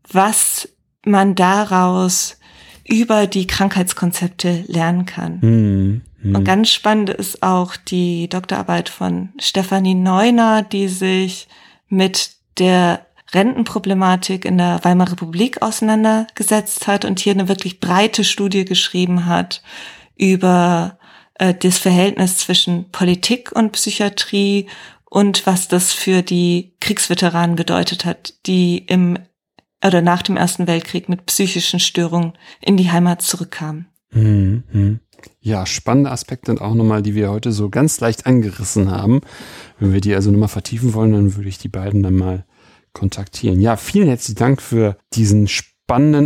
was man daraus über die Krankheitskonzepte lernen kann. Mhm. Mhm. Und ganz spannend ist auch die Doktorarbeit von Stefanie Neuner, die sich mit der Rentenproblematik in der Weimarer Republik auseinandergesetzt hat und hier eine wirklich breite Studie geschrieben hat über äh, das Verhältnis zwischen Politik und Psychiatrie und was das für die Kriegsveteranen bedeutet hat, die im oder nach dem Ersten Weltkrieg mit psychischen Störungen in die Heimat zurückkamen. Mhm. Ja, spannende Aspekte und auch nochmal, die wir heute so ganz leicht angerissen haben. Wenn wir die also nochmal vertiefen wollen, dann würde ich die beiden dann mal kontaktieren. Ja, vielen herzlichen Dank für diesen spannenden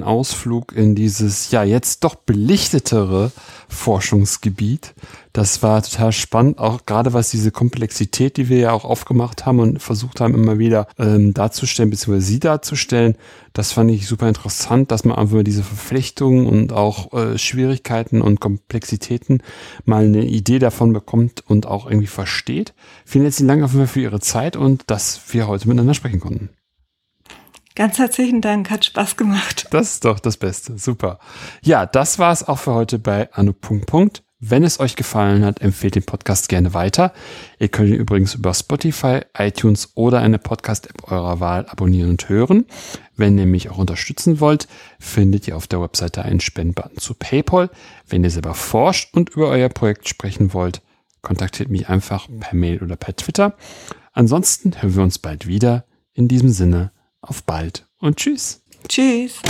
Ausflug in dieses ja jetzt doch belichtetere Forschungsgebiet. Das war total spannend, auch gerade was diese Komplexität, die wir ja auch aufgemacht haben und versucht haben immer wieder ähm, darzustellen, beziehungsweise sie darzustellen. Das fand ich super interessant, dass man einfach diese Verflechtungen und auch äh, Schwierigkeiten und Komplexitäten mal eine Idee davon bekommt und auch irgendwie versteht. Vielen herzlichen Dank auf jeden Fall für Ihre Zeit und dass wir heute miteinander sprechen konnten. Ganz herzlichen Dank, hat Spaß gemacht. Das ist doch das Beste, super. Ja, das war es auch für heute bei Anu. Wenn es euch gefallen hat, empfehlt den Podcast gerne weiter. Ihr könnt ihn übrigens über Spotify, iTunes oder eine Podcast-App eurer Wahl abonnieren und hören. Wenn ihr mich auch unterstützen wollt, findet ihr auf der Webseite einen Spendenbutton zu PayPal. Wenn ihr selber forscht und über euer Projekt sprechen wollt, kontaktiert mich einfach per Mail oder per Twitter. Ansonsten hören wir uns bald wieder. In diesem Sinne, auf bald und tschüss. Tschüss.